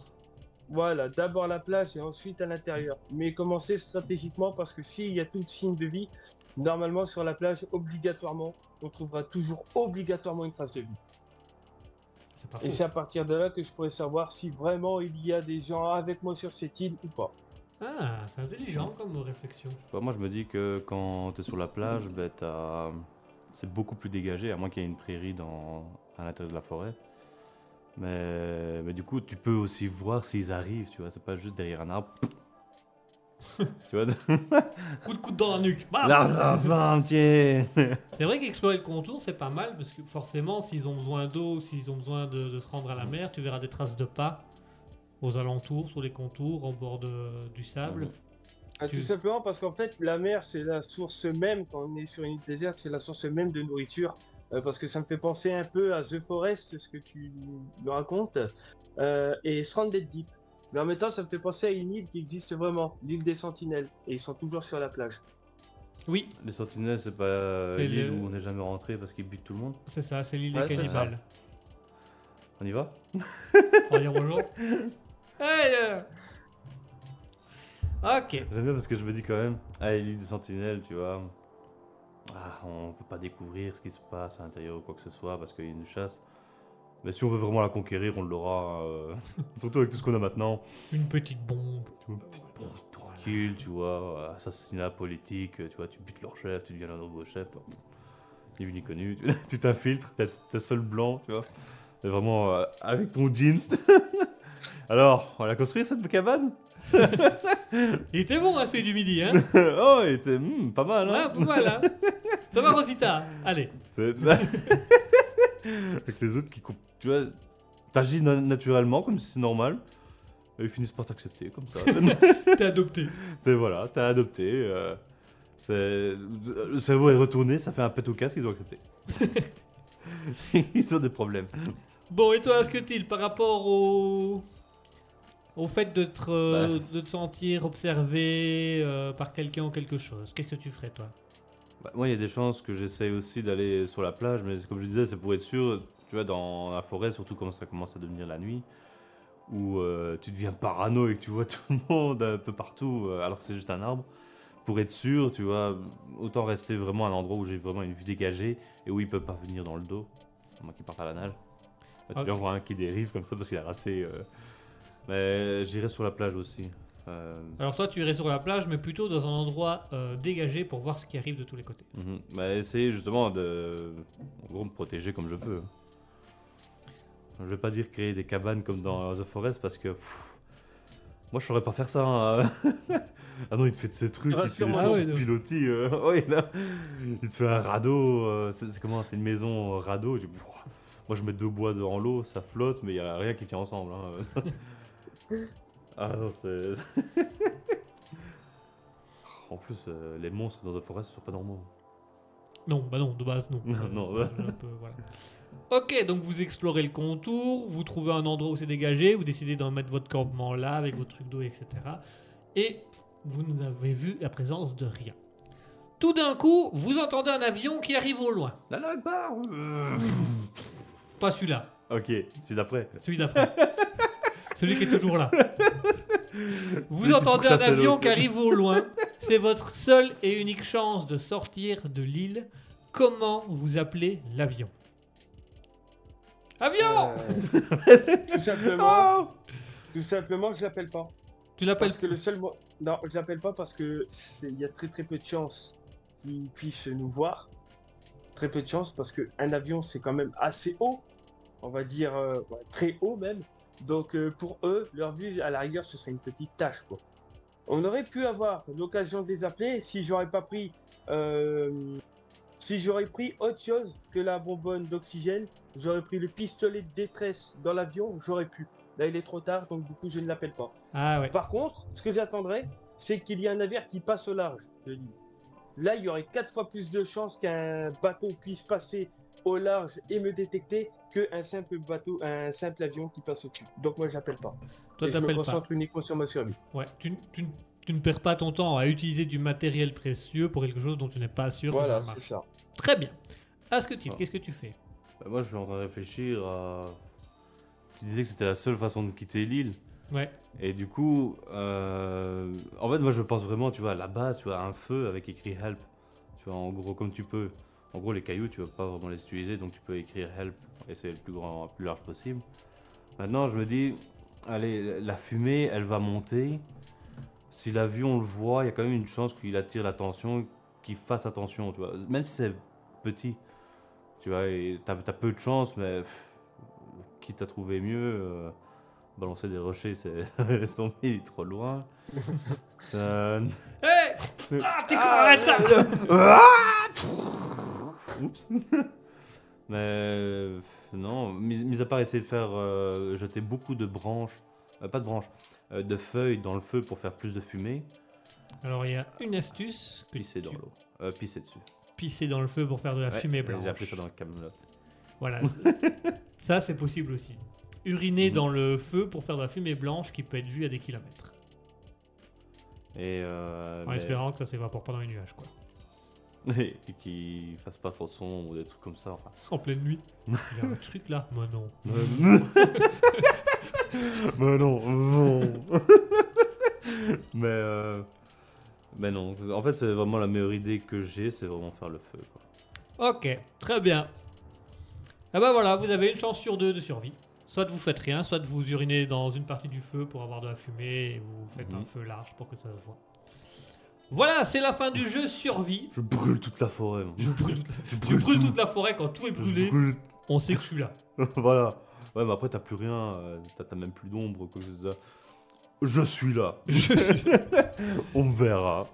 Voilà, d'abord la plage et ensuite à l'intérieur. Mais commencer stratégiquement parce que s'il y a tout signe de vie, normalement sur la plage, obligatoirement, on trouvera toujours obligatoirement une trace de vie. Et c'est à partir de là que je pourrais savoir si vraiment il y a des gens avec moi sur cette île ou pas. Ah, c'est intelligent comme réflexion. Bah, moi, je me dis que quand tu es sur la plage, ben, c'est beaucoup plus dégagé, à moins qu'il y ait une prairie dans... à l'intérieur de la forêt. Mais... mais du coup, tu peux aussi voir s'ils arrivent, tu vois. C'est pas juste derrière un arbre. Tu vois (laughs) Coup de coude dans la nuque. Bam C'est vrai qu'explorer le contour, c'est pas mal, parce que forcément, s'ils ont besoin d'eau, s'ils ont besoin de, de se rendre à la mer, tu verras des traces de pas aux alentours, sur les contours, au bord de- du sable. Mhm. Ah, Tu- Tout simplement parce qu'en fait, la mer, c'est la source même, quand on est sur une île déserte, c'est la source même de nourriture. Euh, parce que ça me fait penser un peu à The Forest, ce que tu me racontes, euh, et Stranded Deep. Mais en même temps, ça me fait penser à une île qui existe vraiment, l'île des Sentinelles, et ils sont toujours sur la plage. Oui, Les sentinelles, c'est pas euh, C'est l'île le- où on n'est jamais rentré parce qu'ils butent tout le monde. c'est ça, c'est l'île Ouais, des c'est cannibales. On y va? (laughs) On va dire bonjour. Hey, euh. Ok. J'aime bien parce que je me dis quand même, ah, l'île des sentinelles, tu vois. Ah, on peut pas découvrir ce qui se passe à l'intérieur ou quoi que ce soit parce qu'il nous chasse. Mais si on veut vraiment la conquérir, on l'aura. euh, (laughs) Surtout avec tout ce qu'on a maintenant. Une petite bombe. Une petite bombe tranquille, tu vois. Assassinat politique, tu vois, tu butes leur chef, tu deviens leur nouveau chef. Ni vu ni connu. tu- (laughs) Tu t'infiltres, t'es t'es seul blanc, tu vois. Et vraiment, euh, avec ton jeans. (laughs) Alors, on va la construire cette cabane? Il était bon, hein, celui du midi, hein? Oh, il était hmm, pas mal, Ouais, hein? Pas mal, hein Ça va, Rosita? Allez. C'est- Avec les autres qui coupent. Tu vois, t'agis na- naturellement comme si c'est normal. Et ils finissent par t'accepter comme ça. (laughs) T'es adopté. T'es voilà, t'as adopté. euh, c'est- le cerveau est retourné, ça fait un pet au casque, ils ont accepté. (laughs) ils ont des problèmes. Bon, et toi, Asketil, par rapport au. Au fait de te, euh, de te sentir observé euh, par quelqu'un ou quelque chose, qu'est-ce que tu ferais toi? Bah, moi, il y a des chances que j'essaye aussi d'aller sur la plage, mais comme je disais, c'est pour être sûr, tu vois, dans la forêt, surtout quand ça commence à devenir la nuit, où euh, tu deviens parano et que tu vois (laughs) tout le monde un peu partout, euh, alors que c'est juste un arbre. Pour être sûr, tu vois, autant rester vraiment à un endroit où j'ai vraiment une vue dégagée et où il peut pas venir dans le dos, à moins qu'il parte à la nage. Bah, tu Ok. lui en vois un qui dérive comme ça parce qu'il a raté. euh. Mais j'irai sur la plage aussi. Euh, Alors toi, tu irais sur la plage, mais plutôt dans un endroit euh, dégagé pour voir ce qui arrive de tous les côtés. Mhm. Bah, essayer justement de en gros, me protéger comme je peux. Je vais pas dire créer des cabanes comme dans The Forest parce que pff, moi je saurais pas faire ça. hein. (laughs) ah non, il te fait de ces trucs, il te fait des trucs Ah ouais, pilotis. euh, (laughs) ouais, là. Il te fait un radeau. euh, c'est comment C'est une maison euh, radeau. Tu- pff, moi je mets deux bois dans l'eau, ça flotte, mais il y a rien qui tient ensemble. hein. (laughs) ah non, c'est. en plus, les monstres dans The Forest sont pas normaux. Non, bah non, de base non. Non, un peu, voilà. Ok, donc vous explorez le contour, vous trouvez un endroit où c'est dégagé, vous décidez d'en mettre votre campement là avec vos trucs d'eau, etc. Et vous n'avez vu la présence de rien. Tout d'un coup, vous entendez un avion qui arrive au loin. La Akbar Pas celui-là, Ok, c'est d'après. celui d'après. (laughs) celui qui est toujours là. Vous Celui entendez un avion qui arrive au loin. C'est votre seule et unique chance de sortir de l'île. Comment vous appelez l'avion? Avion Euh, (laughs) tout simplement, tout simplement, je l'appelle pas. Tu l'appelles Parce que le seul mo- non, je l'appelle pas parce que c'est- il y a très très peu de chances qu'ils puissent nous voir. Très peu de chances parce que un avion c'est quand même assez haut, on va dire euh, ouais, très haut même. Donc euh, pour eux, leur vue à la rigueur ce serait une petite tâche quoi. On aurait pu avoir l'occasion de les appeler si j'aurais pas pris euh, si j'aurais pris autre chose que la bonbonne d'oxygène, j'aurais pris le pistolet de détresse dans l'avion, j'aurais pu. Là il est trop tard donc du coup je ne l'appelle pas. Ah ouais. Par contre, ce que j'attendrais, c'est qu'il y ait un navire qui passe au large de l'île. Là, il y aurait quatre fois plus de chances qu'un bateau puisse passer au large et me détecter qu'un simple bateau, un simple avion qui passe au-dessus. Donc moi, j'appelle pas. Toi, Et je me t'appelles pas. concentre uniquement sur ma survie. Ouais. Tu, tu- tu ne perds pas ton temps à utiliser du matériel précieux pour quelque chose dont tu n'es pas sûr Voilà, c'est ça. Très bien. Asketil, Ah. qu'est-ce que tu fais? Bah, moi, je suis en train de réfléchir à. Tu disais que c'était la seule façon de quitter l'île. Ouais. Et du coup, euh, en fait, moi, je pense vraiment, tu vois, là-bas, tu vois, un feu avec écrit help. Tu vois, en gros, comme tu peux. En gros, les cailloux, tu vas pas vraiment les utiliser, donc tu peux écrire help et c'est le plus grand, le plus large possible. Maintenant, je me dis, allez, la fumée, elle va monter. Si l'avion le voit, il y a quand même une chance qu'il attire l'attention, qu'il fasse attention, tu vois. Même si c'est petit, tu vois, et t'as as peu de chance, mais pff, quitte à trouver mieux, euh, balancer des rochers, c'est (laughs) laisse tomber, il est trop loin. (laughs) Euh, Hé Ah, t'es arrête ça (laughs) Oups. Mais euh, non, mis, mis à part essayer de faire euh, jeter beaucoup de branches, euh, pas de branches, euh, de feuilles dans le feu pour faire plus de fumée, Alors, il y a une astuce que pisser dans l'eau, euh, pisser dessus. Pisser dans le feu pour faire de la fumée blanche. J'ai appelé ça dans le Camelot. Voilà. (laughs) ça, c'est possible aussi. Uriner Mhm. dans le feu pour faire de la fumée blanche qui peut être vue à des kilomètres. Et, euh, En mais- espérant que ça s'évapore pas dans les nuages, quoi. (laughs) et qu'il fasse pas trop de son ou des trucs comme ça. Enfin. En pleine nuit. (laughs) Il y a un truc là. Mais non. mais non, non. mais, euh, mais non. En fait, c'est vraiment la meilleure idée que j'ai, c'est vraiment faire le feu. Quoi. Ok, très bien. Ah bah voilà, vous avez une chance sur deux de survie. Soit vous faites rien, soit vous urinez dans une partie du feu pour avoir de la fumée et vous faites Mhm. un feu large pour que ça se voit. Voilà, c'est la fin du jeu survie. Je brûle toute la forêt. moi. Je brûle, toute- Je tu brûles tout. toute la forêt quand tout est brûlé. brûle- On sait que je suis là. (laughs) voilà. Ouais, mais après, t'as plus rien. euh, T'as même plus d'ombre. quoi. (laughs) Je suis là. On me verra.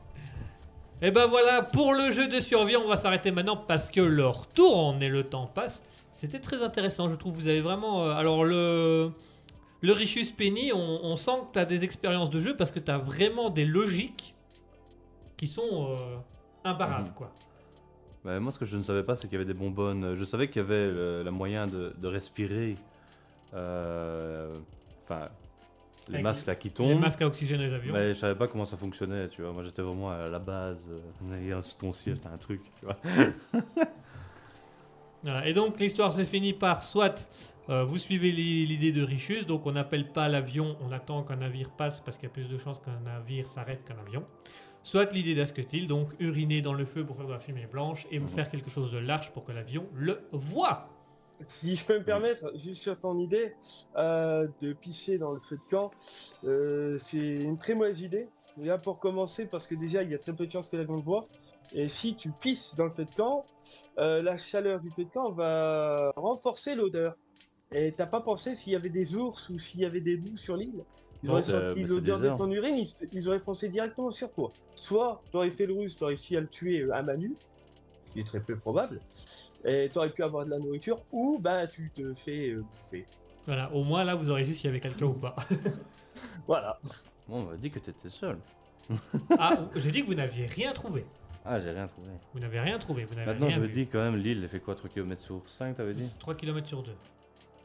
Et ben voilà, pour le jeu de survie, on va s'arrêter maintenant parce que leur tourne et le temps passe. C'était très intéressant, je trouve. Vous avez vraiment. euh, alors, le, le Richus Penny, on, on sent que tu as des expériences de jeu parce que tu as vraiment des logiques qui sont euh, imparables. Mhm. Quoi. Bah, moi, ce que je ne savais pas, c'est qu'il y avait des bonbonnes. Je savais qu'il y avait le, le moyen de, de respirer. euh, Enfin, les Avec masques là qui Les tombent. masques à oxygène les avions. Mais je savais pas comment ça fonctionnait, tu vois. Moi, j'étais vraiment à la base. Euh, sous ton siège, t'as un truc, tu vois. (laughs) Voilà. Et donc l'histoire se finit par soit euh, vous suivez l'i- l'idée de Richus, donc on n'appelle pas l'avion, on attend qu'un navire passe parce qu'il y a plus de chances qu'un navire s'arrête qu'un avion. Soit l'idée d'Asketil, donc uriner dans le feu pour faire de la fumée blanche et vous Mhm. faire quelque chose de large pour que l'avion le voit. Si je peux me permettre, juste sur ton idée euh, de pisser dans le feu de camp, euh, c'est une très mauvaise idée. Déjà pour commencer, parce que déjà il y a très peu de chances que l'avion te voit. Et si tu pisses dans le feu de camp, euh, la chaleur du feu de camp va renforcer l'odeur. Et t'as pas pensé s'il y avait des ours ou s'il y avait des loups sur l'île? Ils auraient c'est- senti l'odeur de ton urine, ils, ils auraient foncé directement sur toi. Soit t'aurais fait le ruse, t'aurais réussi à le tuer à ce qui est très peu probable, et t'aurais pu avoir de la nourriture, ou ben tu te fais euh, bouffer. Voilà, au moins là vous aurez su s'il y avait quelqu'un ou pas. (laughs) Voilà. Bon, on m'a dit que t'étais seul. (laughs) Ah, j'ai dit que vous n'aviez rien trouvé. Ah, j'ai rien trouvé. Vous n'avez rien trouvé, vous n'avez Maintenant, rien je me vu. dis quand même, l'île, elle fait quoi 3 km sur 5, t'avais dit? 3 km sur 2.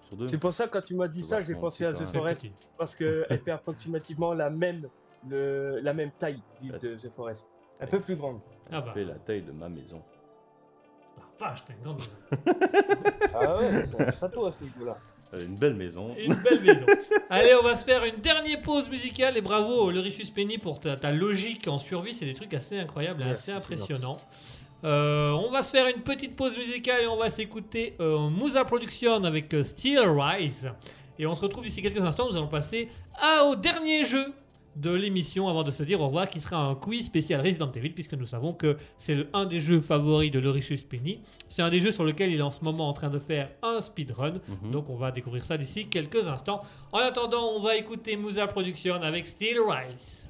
Sur 2 C'est pour ça que quand tu m'as dit ça, j'ai pensé à petit, The. Forest, parce qu'elle (laughs) fait approximativement la même, le, la même taille l'île de The Forest. Un peu plus grande. Elle Ah bah. fait la taille de ma maison. Ah, vache, t'as une grande maison. (laughs) Ah ouais, c'est un château à ce niveau-là. A une belle maison. Une belle maison. Allez, on va se faire une dernière pause musicale et bravo le Richus Penny pour ta, ta logique en survie. C'est des trucs assez incroyables et assez impressionnants. Euh, on va se faire une petite pause musicale et on va s'écouter euh, Musa Production avec euh, Steel Rise. Et on se retrouve d'ici quelques instants. Nous allons passer à- au dernier jeu de l'émission avant de se dire au revoir qui sera un quiz spécial Resident Evil puisque nous savons que c'est un des jeux favoris de Loricious Penny. C'est un des jeux sur lequel il est en ce moment en train de faire un speedrun. Mhm. Donc on va découvrir ça d'ici quelques instants. En attendant, on va écouter Musa Production avec Steel Rise.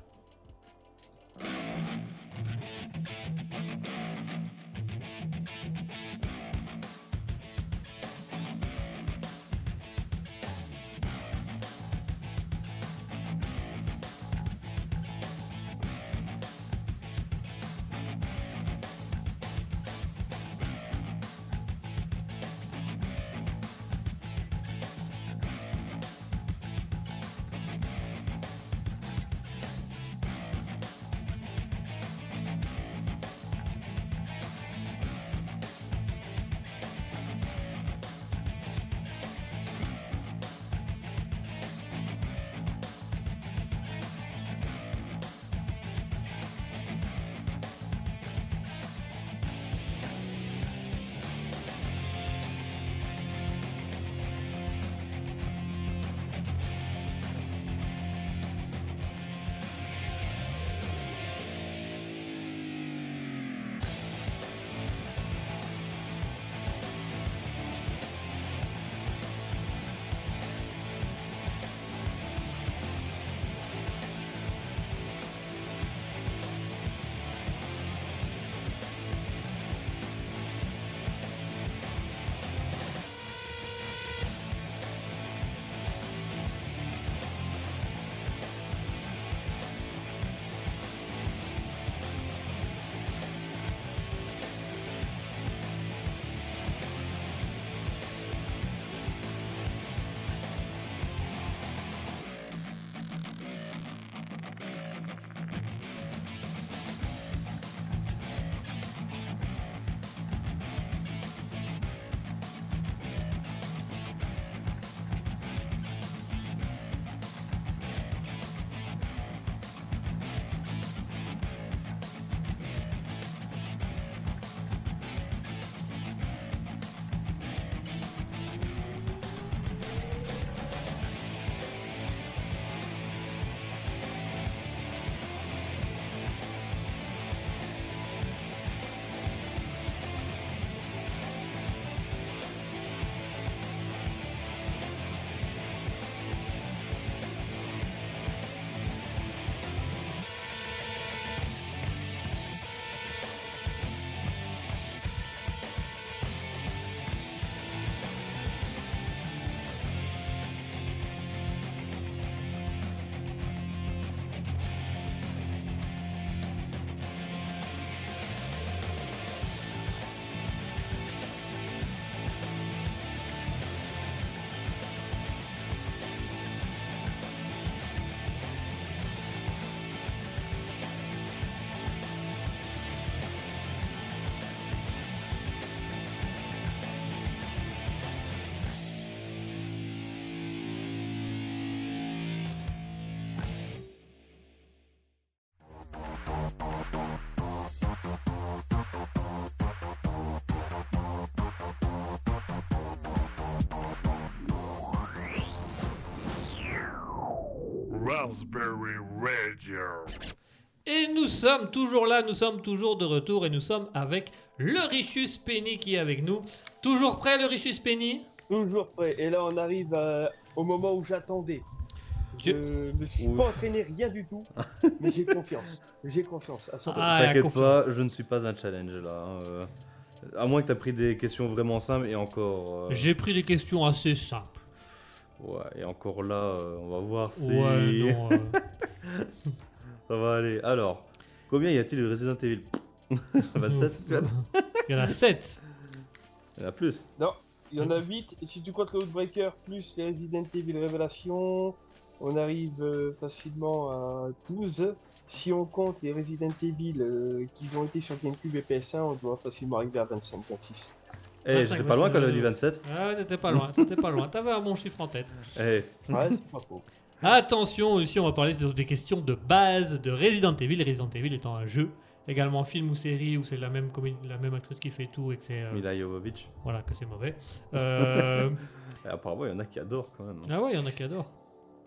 Raspberry Radio. Et nous sommes toujours là, nous sommes toujours de retour et nous sommes avec le Richus Penny qui est avec nous. Toujours prêt le Richus Penny? Toujours prêt. Et là, on arrive euh, au moment où j'attendais. Je me suis Ouf. pas entraîné rien du tout, (laughs) mais j'ai confiance. J'ai confiance à 100%. Ah, T'inquiète pas, je ne suis pas un challenge là. hein, euh. À moins que t'as pris des questions vraiment simples et encore. euh, J'ai pris des questions assez simples. Ouais, et encore là, euh, on va voir si. Ouais, non. (laughs) euh, Ça va aller. Alors, combien y a-t-il de Resident Evil (laughs) 27 Il y en a 7. Il y en a plus. Non, il y en a 8. Et si tu comptes le Outbreaker plus les Resident Evil Révélation, on arrive euh, facilement à 12. Si on compte les Resident Evil euh, qui ont été sur GameCube et PS1, on doit facilement arriver à 25, 26. Eh, 25, j'étais pas loin quand j'avais dit ouais. 27. Ah, t'étais pas loin, t'étais pas loin. T'avais un bon chiffre en tête. (laughs) Eh, Ouais, c'est pas faux. Attention, ici on va parler des questions de base de Resident Evil. Resident Evil étant un jeu, également film ou série où c'est la même, la même actrice qui fait tout et que c'est euh, Mila Jovovich. voilà que c'est mauvais. (laughs) Euh, apparemment, il y en a qui adorent quand même. ah ouais, il y en a qui adorent.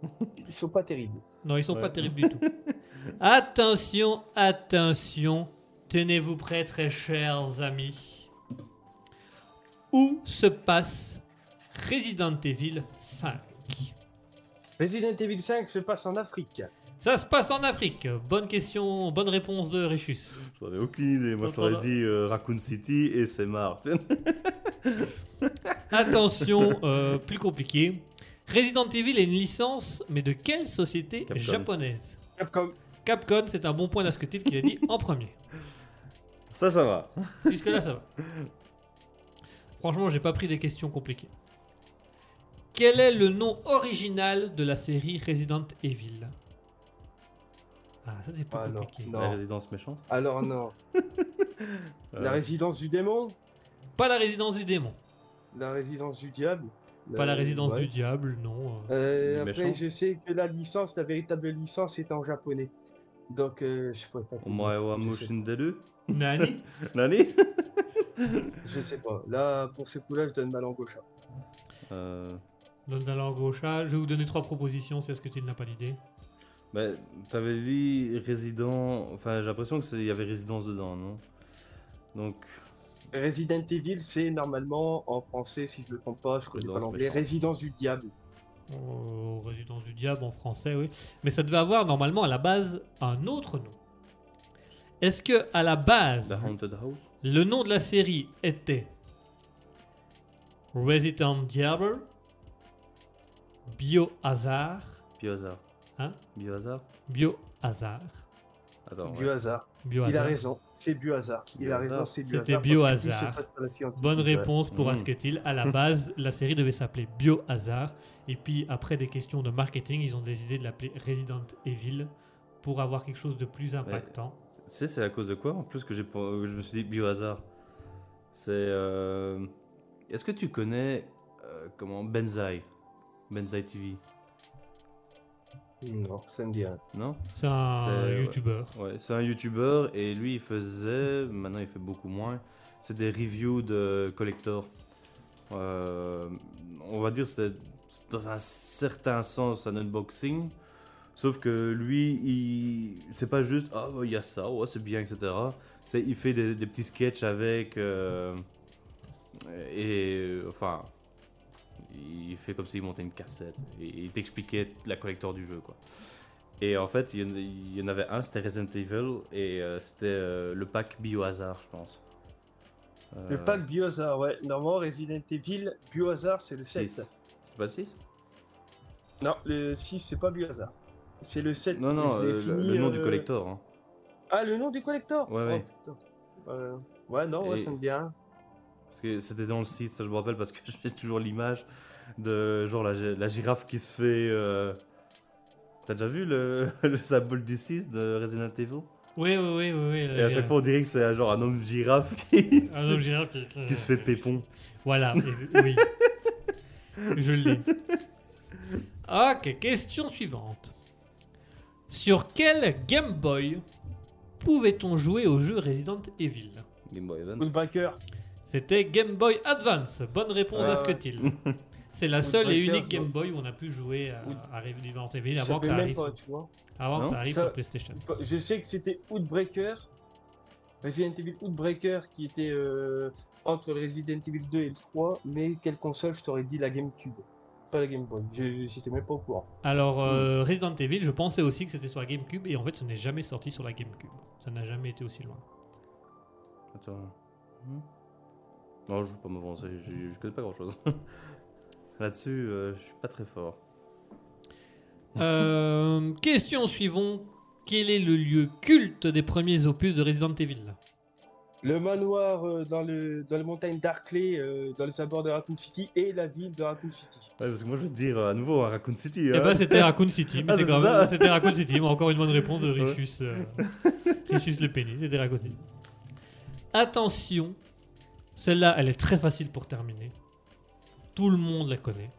(laughs) Ils sont pas terribles. Non, ils sont pas terribles du tout. Attention, attention. Tenez-vous prêts, très chers amis. Où se passe Resident Evil 5 Resident Evil 5 se passe en Afrique. Ça se passe en Afrique. Bonne question, bonne réponse de Réchus. J'en ai aucune idée. Moi, je t'aurais dit euh, Raccoon City et c'est marre. (laughs) Attention, euh, plus compliqué. Resident Evil est une licence, mais de quelle société Capcom. japonaise? Capcom. Capcom, c'est un bon point d'Asketil qu'il a dit en premier. Ça, ça va. Jusque-là, ça va. (laughs) Franchement, j'ai pas pris des questions compliquées. Quel est le nom original de la série Resident Evil? Ah, ça c'est pas Ah, compliqué. Non. La résidence méchante. Alors non. (laughs) Euh, La résidence du démon? Pas la résidence du démon. La résidence du diable? Pas la Euh, résidence ouais. du diable, non. euh. Euh, après, méchant. je sais que la licence, la véritable licence, est en japonais. Donc, euh, je pourrais pas Nani? (laughs) Nani? (laughs) Je sais pas. Là, pour ce coup-là, je donne ma langue au chat. euh, Donne la langue au chat. Je vais vous donner trois propositions si est-ce que tu n'as pas l'idée. bah, T'avais dit résident. Enfin, j'ai l'impression qu'il y avait résidence dedans, non? Donc, Resident Evil, c'est normalement en français, si je ne me trompe pas, je connais pas l'anglais, résidence du diable. Oh, résidence du diable en français, oui. Mais ça devait avoir normalement à la base un autre nom. Est-ce que à la base, The Haunted House? le nom de la série était Resident Diable, Biohazard, Biohazard. Hein? Biohazard? Biohazard, Attends. Hasard. Il a Biohazard. raison, c'est du hasard. Il a Biohazard. raison, c'est du C'était biohazard. Bonne réponse pour Mhm. Asketil. À la base, la série devait s'appeler Biohazard. Et puis, après des questions de marketing, ils ont décidé de l'appeler Resident Evil pour avoir quelque chose de plus impactant. Tu sais, c'est à cause de quoi en plus que, j'ai, je me suis dit biohazard? C'est. euh, Est-ce que tu connais. euh, comment Benzai? Benzai TV Non, ça me dit rien. Non? C'est un youtubeur. Ouais, c'est un youtubeur et lui il faisait, maintenant il fait beaucoup moins, c'est des reviews de collector. Euh, on va dire c'est c'est dans un certain sens un unboxing, sauf que lui il c'est pas juste ah il y a ça, ouais, c'est bien etc. C'est il fait des, des petits sketchs avec euh, et enfin il fait comme s'il montait une cassette et il t'expliquait la collector du jeu quoi. Et en fait, il y en, avait un, c'était Resident Evil, et euh, c'était euh, le pack Biohazard, je pense. Le pack biohazard, ouais. Normalement, Resident Evil, biohazard, c'est le 7. six. C'est pas le 6 Non, le 6, c'est pas biohazard. C'est le 7. Non, non, euh, le, fini, le nom du euh, collector. hein. Ah, le nom du collector Ouais, ouais. Oh. Euh, ouais, non, ouais, Et- ça me dit rien. Parce que c'était dans le 6, ça je me rappelle, parce que (laughs) j'ai toujours l'image de genre la, gi- la girafe qui se fait. euh, T'as déjà vu le, (laughs) le symbole du 6 de Resident Evil? Oui, oui, oui, oui. oui, Et à chaque fois, on dirait que c'est un genre un homme girafe qui, se Un fait- homme girafe qui, qui se fait pépon. Voilà, (laughs) oui. Je l'ai. Ok, question suivante. Sur quel Game Boy pouvait-on jouer au jeu Resident Evil Game Boy Advance. Woodbreaker. C'était Game Boy Advance. Bonne réponse Ah à ouais. ce que-t-il. C'est la seule et unique Game. Boy où on a pu jouer à, Resident Evil Je avant que ça même arrive, pas, sur- tu vois. avant que Non ça arrive Ça- sur PlayStation. Je sais que c'était Outbreaker, Resident Evil Outbreaker qui était euh, entre Resident Evil 2 et le 3, mais quelle console je t'aurais dit la GameCube, pas la Game Boy. J'étais même pas au courant. Alors, Hmm. euh, Resident Evil, je pensais aussi que c'était sur la GameCube et en fait, ce n'est jamais sorti sur la GameCube. Ça n'a jamais été aussi loin. Attends. Hmm. Non, je vais pas m'avancer, je, je connais pas grand chose. (laughs) Là-dessus, euh, je suis pas très fort. Euh, question suivante. Quel est le lieu culte des premiers opus de Resident Evil? Le manoir euh, dans, le, dans les montagnes d'Arclay, euh, dans les abords de Raccoon City, et la ville de Raccoon City. Ouais, parce que moi je vais te dire à nouveau à Raccoon City. Eh hein. ben, c'était Raccoon City. Mais Ah, c'est quand même-. C'était Raccoon City. Mais encore une bonne réponse de Richus, euh, Richus Le Penny. C'était Raccoon City. Attention. Celle-là, elle est très facile pour terminer. Tout le monde la connaît.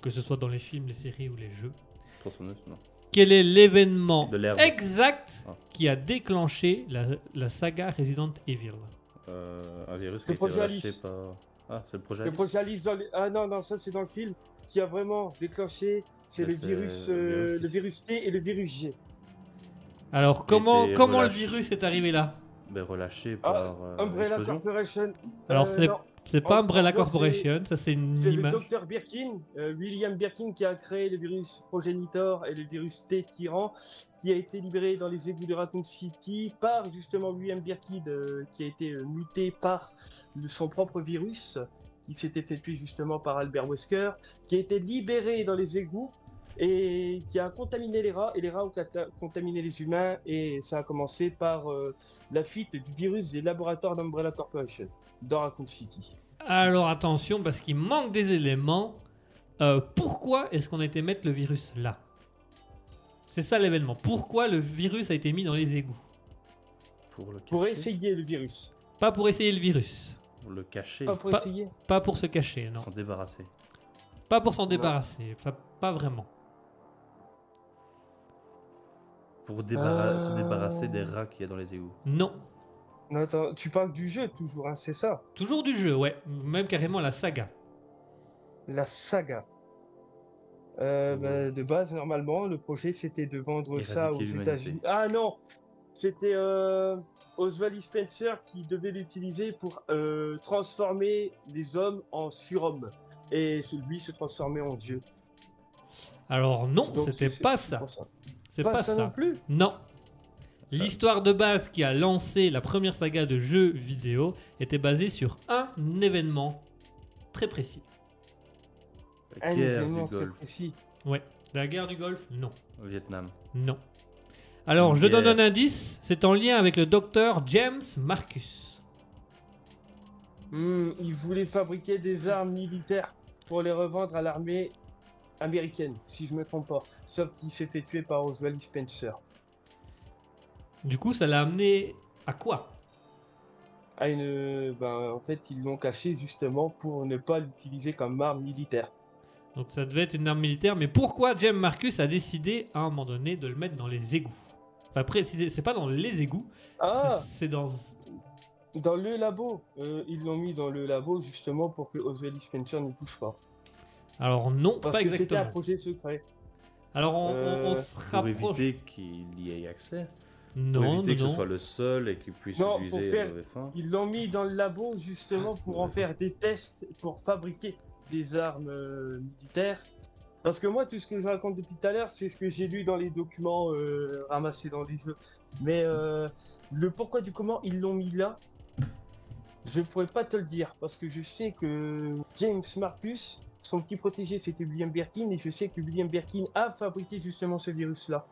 Que ce soit dans les films, les séries ou les jeux. Tronçonneuse, non. Quel est l'événement exact Ah. qui a déclenché la, la saga Resident Evil? Euh, un virus qui Le a été projet relâché Alice. par. Ah, c'est le projet Le Alice projet Alice dans les- Ah non, non, ça c'est dans le film. Ce qui a vraiment déclenché, c'est le virus, le euh, virus le virus T et le virus G. Alors, comment, comment le relâché. virus est arrivé là? Ben, relâché Ah, par euh, Umbrella. Corporation. Alors, Euh, c'est c'est pas Umbrella Corporation, ça c'est une C'est le image. docteur Birkin, euh, William Birkin, qui a créé le virus progenitor et le virus T tyran, qui a été libéré dans les égouts de Raccoon City par justement William Birkin, euh, qui a été euh, muté par le- son propre virus, qui s'était fait tuer justement par Albert Wesker, qui a été libéré dans les égouts et qui a contaminé les rats, et les rats ont contaminé les humains, et ça a commencé par la fuite du virus des laboratoires d'Umbrella Corporation dans Raccoon City. Alors attention, parce qu'il manque des éléments. Euh, pourquoi est-ce qu'on a été mettre le virus là? C'est ça l'événement. Pourquoi le virus a été mis dans les égouts? Pour le Pour essayer le virus. Pas pour essayer le virus. Pour le cacher. Pas pour Pas- essayer. Pas pour se cacher, non. S'en débarrasser. Pas pour s'en débarrasser. Enfin, pas vraiment. Pour débarra- se Euh. débarrasser des rats qu'il y a dans les égouts. Non. Non, attends, tu parles du jeu toujours, hein, c'est ça Toujours du jeu, ouais. Même carrément la saga. La saga. Euh, Ouais. bah, de base, normalement, le projet c'était de vendre ça aux. États-Unis. Ah non C'était euh, Oswald Spencer qui devait l'utiliser pour euh, transformer les hommes en surhommes. Et lui se transformer en Dieu. Alors non, c'était pas ça. C'est Pas, pas, ça, ça. non plus? Non. L'histoire de base qui a lancé la première saga de jeux vidéo était basée sur un événement très précis. La Un guerre événement du très Golfe. précis. Ouais. La guerre du Golfe Non. Au Vietnam. Non. Alors, je donne un indice. C'est en lien avec le docteur James Marcus. Hmm, il voulait fabriquer des armes militaires pour les revendre à l'armée américaine, si je me trompe pas. Sauf qu'il s'est fait tuer par Oswald Spencer. Du coup, ça l'a amené à quoi? À une, ben, en fait, ils l'ont caché justement pour ne pas l'utiliser comme arme militaire. Donc, ça devait être une arme militaire. Mais pourquoi James Marcus a décidé à un moment donné de le mettre dans les égouts? Enfin, préciser, c'est pas dans les égouts. Ah, c'est- dans. dans le labo. Euh, ils l'ont mis dans le labo justement pour que Oswald Spencer ne touche pas. Alors, non, Parce pas que c'était un exactement. projet secret. Alors, on, on- on Euh, se Pour rapproche. éviter qu'il y ait accès. Non, pour éviter non, que ce soit le seul et qu'il puisse Non, à faire- mauvais fins. Ils l'ont mis dans le labo justement pour en faire des tests pour fabriquer des armes euh, militaires. Parce que moi, tout ce que je raconte depuis tout à l'heure, c'est ce que j'ai lu dans les documents euh, ramassés dans les jeux. Mais euh, le pourquoi du comment ils l'ont mis là, je pourrais pas te le dire. Parce que je sais que James Marcus, son petit protégé, c'était William Birkin. Et je sais que William Birkin a fabriqué justement ce virus-là.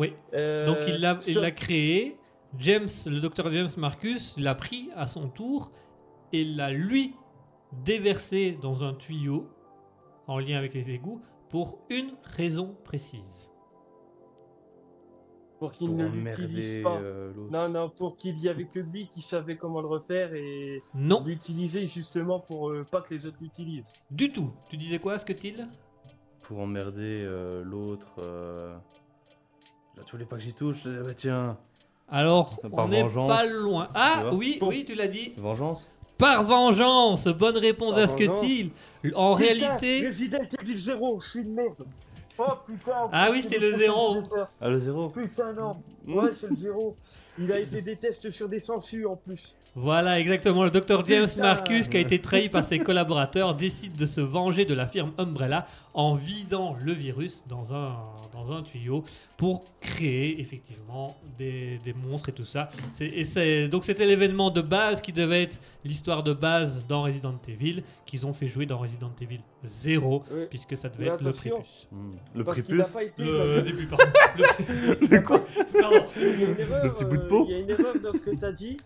Oui. Euh, Donc il l'a il sauf- l'a créé. James, le docteur James Marcus, l'a pris à son tour et l'a lui déversé dans un tuyau en lien avec les égouts pour une raison précise. pour qu'il Pour ne l'utilise pas. euh, l'autre. Non, non, pour qu'il y avait que lui qui savait comment le refaire et Non, l'utiliser justement pour euh, pas que les autres l'utilisent. du tout. Tu disais quoi, ce que il Pour emmerder euh, l'autre. Là, tu voulais pas que j'y touche bah, Tiens, Alors, Par on n'est vengeance, pas loin. Ah vois. oui, oui, tu l'as dit. vengeance Par vengeance, bonne réponse Par à ce que vengeance. il. En Putain, réalité, Resident Evil 0, je suis une merde. Oh putain. en Ah plus, oui, c'est le prochain zéro. que je vais faire. Ah, le zéro Putain, non. Mm. Ouais, c'est le zéro. Il a fait des tests sur des sangsues en plus. Voilà, exactement. Le Dr. James Putain. Marcus, qui a été trahi par ses collaborateurs, décide de se venger de la firme Umbrella en vidant le virus dans un, dans un tuyau pour créer effectivement des, des monstres et tout ça. C'est- Et c'est- donc c'était l'événement de base qui devait être l'histoire de base dans Resident Evil, qu'ils ont fait jouer dans Resident Evil 0, Oui. puisque ça devait Mais être le prépuce. Hmm. Le Parce prépuce pas été. Le début, pardon. Le- (laughs) Le quoi pardon. Il y a une erreur, Le petit bout de euh, peau. Il y a une erreur dans ce que tu as dit,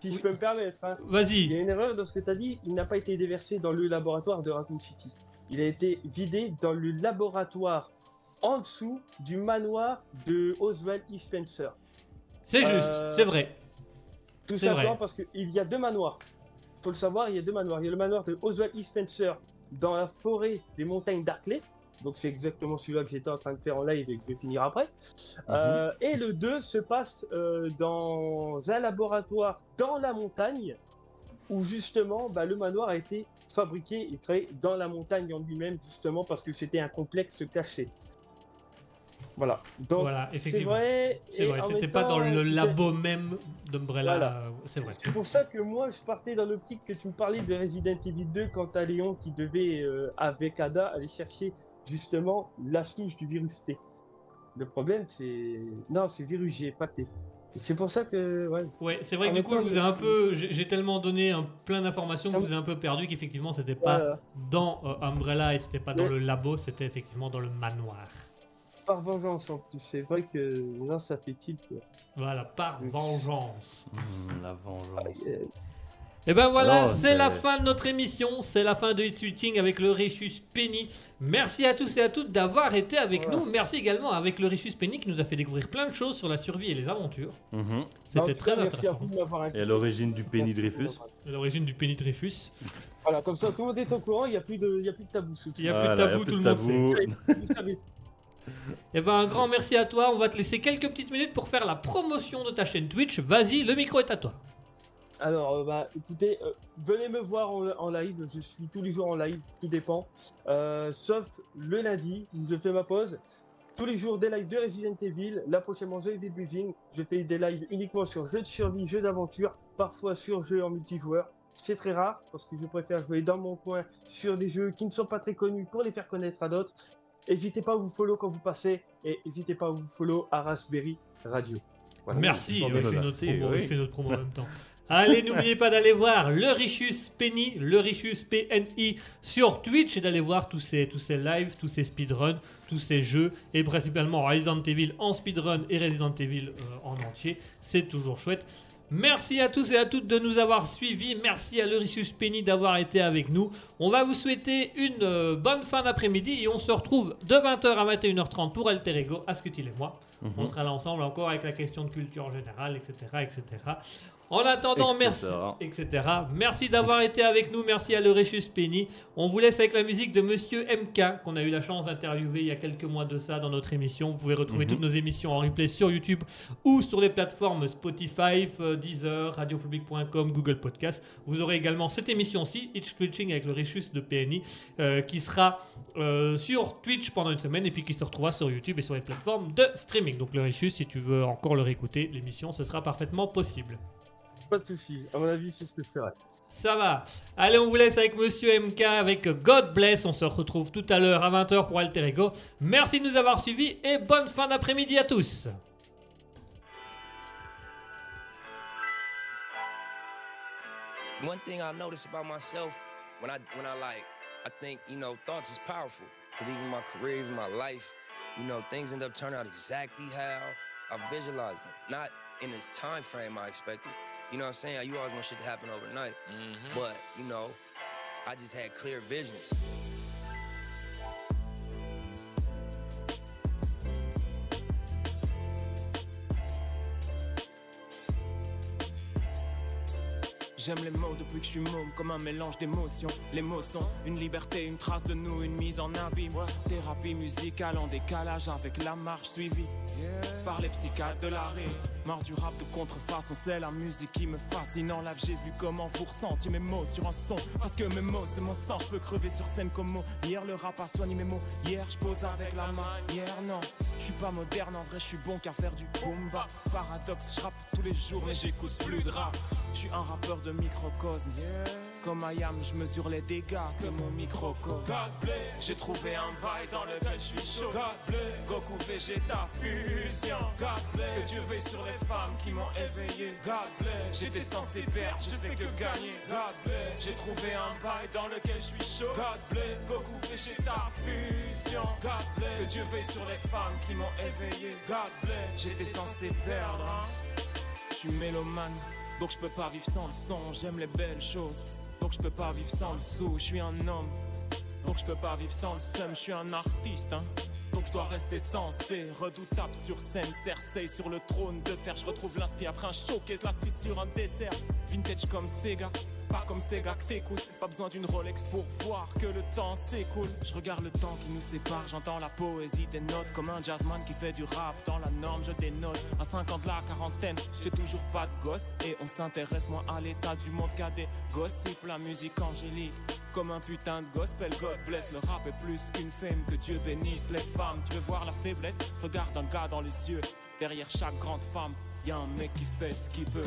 si je peux me permettre. hein. Il y Vas-y. a une erreur dans ce que tu as dit. Il n'a pas été déversé dans le laboratoire de Raccoon City. Il a été vidé dans le laboratoire en dessous du manoir de Oswald E. Spencer. C'est juste, Euh, c'est vrai. Tout simplement vrai. parce qu'il y a deux manoirs. faut le savoir, il y a deux manoirs. Il y a le manoir de Oswald E. Spencer dans la forêt des montagnes d'Arclay. Donc c'est exactement celui-là que j'étais en train de faire en live et que je vais finir après. Euh, et le 2 se passe euh, dans un laboratoire dans la montagne où justement bah, le manoir a été fabriqué et créé dans la montagne en lui-même justement parce que c'était un complexe caché. Voilà. Donc Voilà, c'est vrai. C'était pas dans le labo même d'Umbrella. Voilà. euh, C'est vrai. c'est pour ça que moi, je partais dans l'optique que tu me parlais de Resident Evil 2 quand t'as Léon qui devait, euh, avec Ada, aller chercher justement la souche du virus T. Le problème, c'est. Non, c'est virus G, pas T. C'est pour ça que. Ouais. Ouais, c'est vrai En que du coup, je vous ai un peu, j'ai tellement donné un, plein d'informations que je vous ai un peu perdu qu'effectivement, c'était pas Voilà. dans euh, Umbrella et c'était pas dans le labo, c'était effectivement dans le manoir. Par vengeance en plus. C'est vrai que. Non, ça fait tilt. quoi. Voilà, par vengeance. Hmm, La vengeance. Euh, Et ben voilà, c'est la fin de notre émission, c'est la fin de Switching avec le Richus Penny. Merci à tous et à toutes d'avoir été avec Voilà. nous. Merci également avec le Richus Penny qui nous a fait découvrir plein de choses sur la survie et les aventures. Mhm. C'était très cas, Merci à intéressant. vous de m'avoir Et à l'origine du Penny Dreyfus. L'origine du Penny Dreyfus. Voilà, comme ça, tout le monde est au courant, il n'y a, plus de- il y a plus de tabou. Il y a plus de tabou, tout le de monde sait. (laughs) Eh ben un grand merci à toi. On va te laisser quelques petites minutes pour faire la promotion de ta chaîne Twitch. Vas-y, le micro est à toi. Alors, euh, bah, écoutez, euh, venez me voir en, en live. Je suis tous les jours en live, tout dépend. Euh, sauf le lundi où je fais ma pause. Tous les jours des lives de Resident Evil. Là, prochainement, The Evil Buzzing. Je fais des lives uniquement sur jeux de survie, jeux d'aventure, parfois sur jeux en multijoueur. C'est très rare parce que je préfère jouer dans mon coin sur des jeux qui ne sont pas très connus pour les faire connaître à d'autres. N'hésitez pas à vous follow quand vous passez et n'hésitez pas à vous follow à Raspberry Radio. Voilà. Merci, il fait notre merci, promo, oui. il fait notre promo en même temps. Allez, n'oubliez pas d'aller voir le Richus Penny, le Richus PNI sur Twitch et d'aller voir tous ces, tous ces lives, tous ces speedruns, tous ces jeux et principalement Resident Evil en speedrun et Resident Evil euh, en entier. C'est toujours chouette. Merci à tous et à toutes de nous avoir suivis. Merci à le Richus Penny d'avoir été avec nous. On va vous souhaiter une euh, bonne fin d'après-midi et on se retrouve de 20h à 21h30 pour Alter Ego, Ascutil et moi. Mhm. On sera là ensemble encore avec la question de culture générale, etc. etc. En attendant, Etc. merci, etc. Merci d'avoir été avec nous. Merci à Leuréchus Penny. On vous laisse avec la musique de Monsieur MK, qu'on a eu la chance d'interviewer il y a quelques mois de ça dans notre émission. Vous pouvez retrouver Mhm. toutes nos émissions en replay sur YouTube ou sur les plateformes Spotify, euh, Deezer, radiopublic.com, Google Podcast. Vous aurez également cette émission-ci, Itch Twitching avec le Richus de PNI, euh, qui sera euh, sur Twitch pendant une semaine et puis qui se retrouvera sur YouTube et sur les plateformes de streaming. Donc le Richus, si tu veux encore le réécouter, l'émission, ce sera parfaitement possible. Pas de soucis. À mon avis, c'est ce que je ferai. Ça va. Allez, on vous laisse avec Monsieur MK, avec God Bless. On se retrouve tout à l'heure à 20h pour Alter Ego. Merci de nous avoir suivis et bonne fin d'après-midi à tous. One thing I notice about myself when I when I like I think you know thoughts is powerful. Cause even my career, even my life, you know things end up turning out exactly how I visualized them. Not in this time frame I expected. You know what I'm saying? You always want shit to happen overnight, mm-hmm. but you know, I just had clear visions. J'aime les mots depuis que je suis môme, comme un mélange d'émotions. Les mots sont une liberté, une trace de nous, une mise en abîme. Thérapie musicale en décalage avec la marche suivie par les psychiatres de la rime. Mort du rap de contrefaçon, c'est la musique qui me fascine. En live, j'ai vu comment vous ressentiez mes mots sur un son. Parce que mes mots, c'est mon sang, je peux crever sur scène comme mot. Hier, le rap a soigné mes mots. Hier, je pose avec la main. Hier, non. Je suis pas moderne, en vrai, je suis bon qu'à faire du boom bap. Paradoxe, je rappe tous les jours, mais j'écoute plus de rap. Je suis un rappeur de microcosme. Comme Ayam, je mesure les dégâts que mon micro cause. God bless, j'ai trouvé un bail dans lequel je suis chaud. Goku Vegeta fusion. Que Dieu veille sur les femmes qui m'ont éveillé. J'étais censé perdre, je fais que gagner. J'ai trouvé un bail dans lequel je suis chaud. Goku Vegeta fusion. Que Dieu veille sur les femmes qui m'ont éveillé. J'étais censé perdre. hein. Je suis mélomane, donc je peux pas vivre sans le son. J'aime les belles choses, donc je peux pas vivre sans le sou. Je suis un homme, donc je peux pas vivre sans le seum. Je suis un artiste, hein. Donc je dois rester sensé, redoutable sur scène, Cersei sur le trône de fer. Je retrouve l'inspi après un showcase, la cerise sur un dessert. Vintage comme Sega, pas comme Sega que t'écoutes. Pas besoin d'une Rolex pour voir que le temps s'écoule. Je regarde le temps qui nous sépare, j'entends la poésie des notes. Comme un jazzman qui fait du rap dans la norme, je dénote. À 5 ans de la quarantaine, j'ai toujours pas de gosse. Et on s'intéresse moins à l'état du monde qu'à des gossips. La musique angélique. Comme un putain de gospel, God bless. Le rap est plus qu'une femme, que Dieu bénisse les femmes. Tu veux voir la faiblesse? Regarde un gars dans les yeux. Derrière chaque grande femme, y a un mec qui fait ce qu'il peut.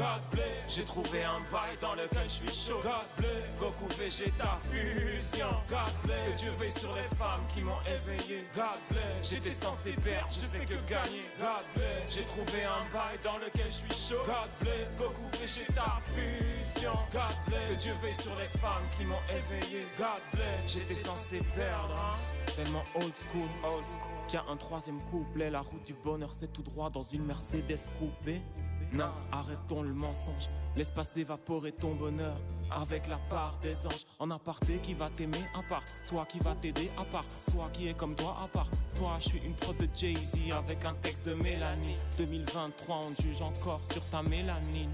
J'ai trouvé un bail dans lequel je suis chaud. God bless. Goku Vegeta fusion. God bless. Que Dieu veille sur les femmes qui m'ont éveillé. God bless. J'étais censé perdre, je fais que gagner. God bless. J'ai trouvé un bail dans lequel je suis chaud. God bless. Goku Vegeta fusion. God bless. Que Dieu veille sur les femmes qui m'ont éveillé. God bless. J'étais censé perdre. hein. Tellement old school, old school. Qu'il y a un troisième couplet. La route du bonheur, c'est tout droit dans une Mercedes coupée. Non, arrêtons le mensonge. Pas s'évaporer ton bonheur. Avec la part des anges. En aparté qui va t'aimer à part. Toi qui va t'aider à part. Toi qui est comme toi à part. Toi, je suis une prod de Jay-Z avec un texte de Mélanie. 2023, on juge encore sur ta mélanine.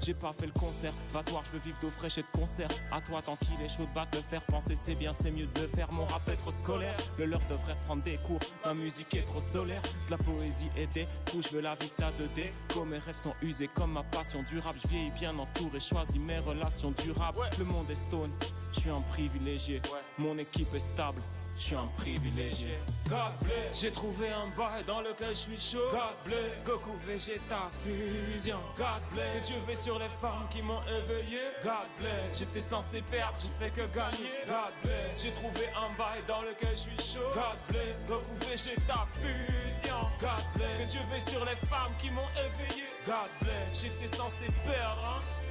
J'ai pas fait le concert, va toi, je veux vivre d'eau fraîche et de concert. À toi, tant qu'il est chaud de battre, le faire penser, c'est bien, c'est mieux de faire. Mon rap est trop scolaire, le leur devrait prendre des cours. Ma musique est trop solaire, de la poésie et des je veux la vista 2D. Comme mes rêves sont usés comme ma passion du rap, je vieillis bien entouré, choisis mes relations durables. Le monde est stone, je suis un privilégié. Mon équipe est stable. Je suis un privilégié. God bless. J'ai trouvé un bail dans lequel je suis chaud. God bless. Goku Vegeta fusion. God bless. Que Dieu veille sur les femmes qui m'ont éveillé. God bless. J'étais censé perdre, j'ai fait que gagner. God bless. J'ai trouvé un bail dans lequel je suis chaud. God bless. Goku Vegeta fusion. God bless. Que Dieu veille sur les femmes qui m'ont éveillé. God bless. J'étais censé perdre, hein.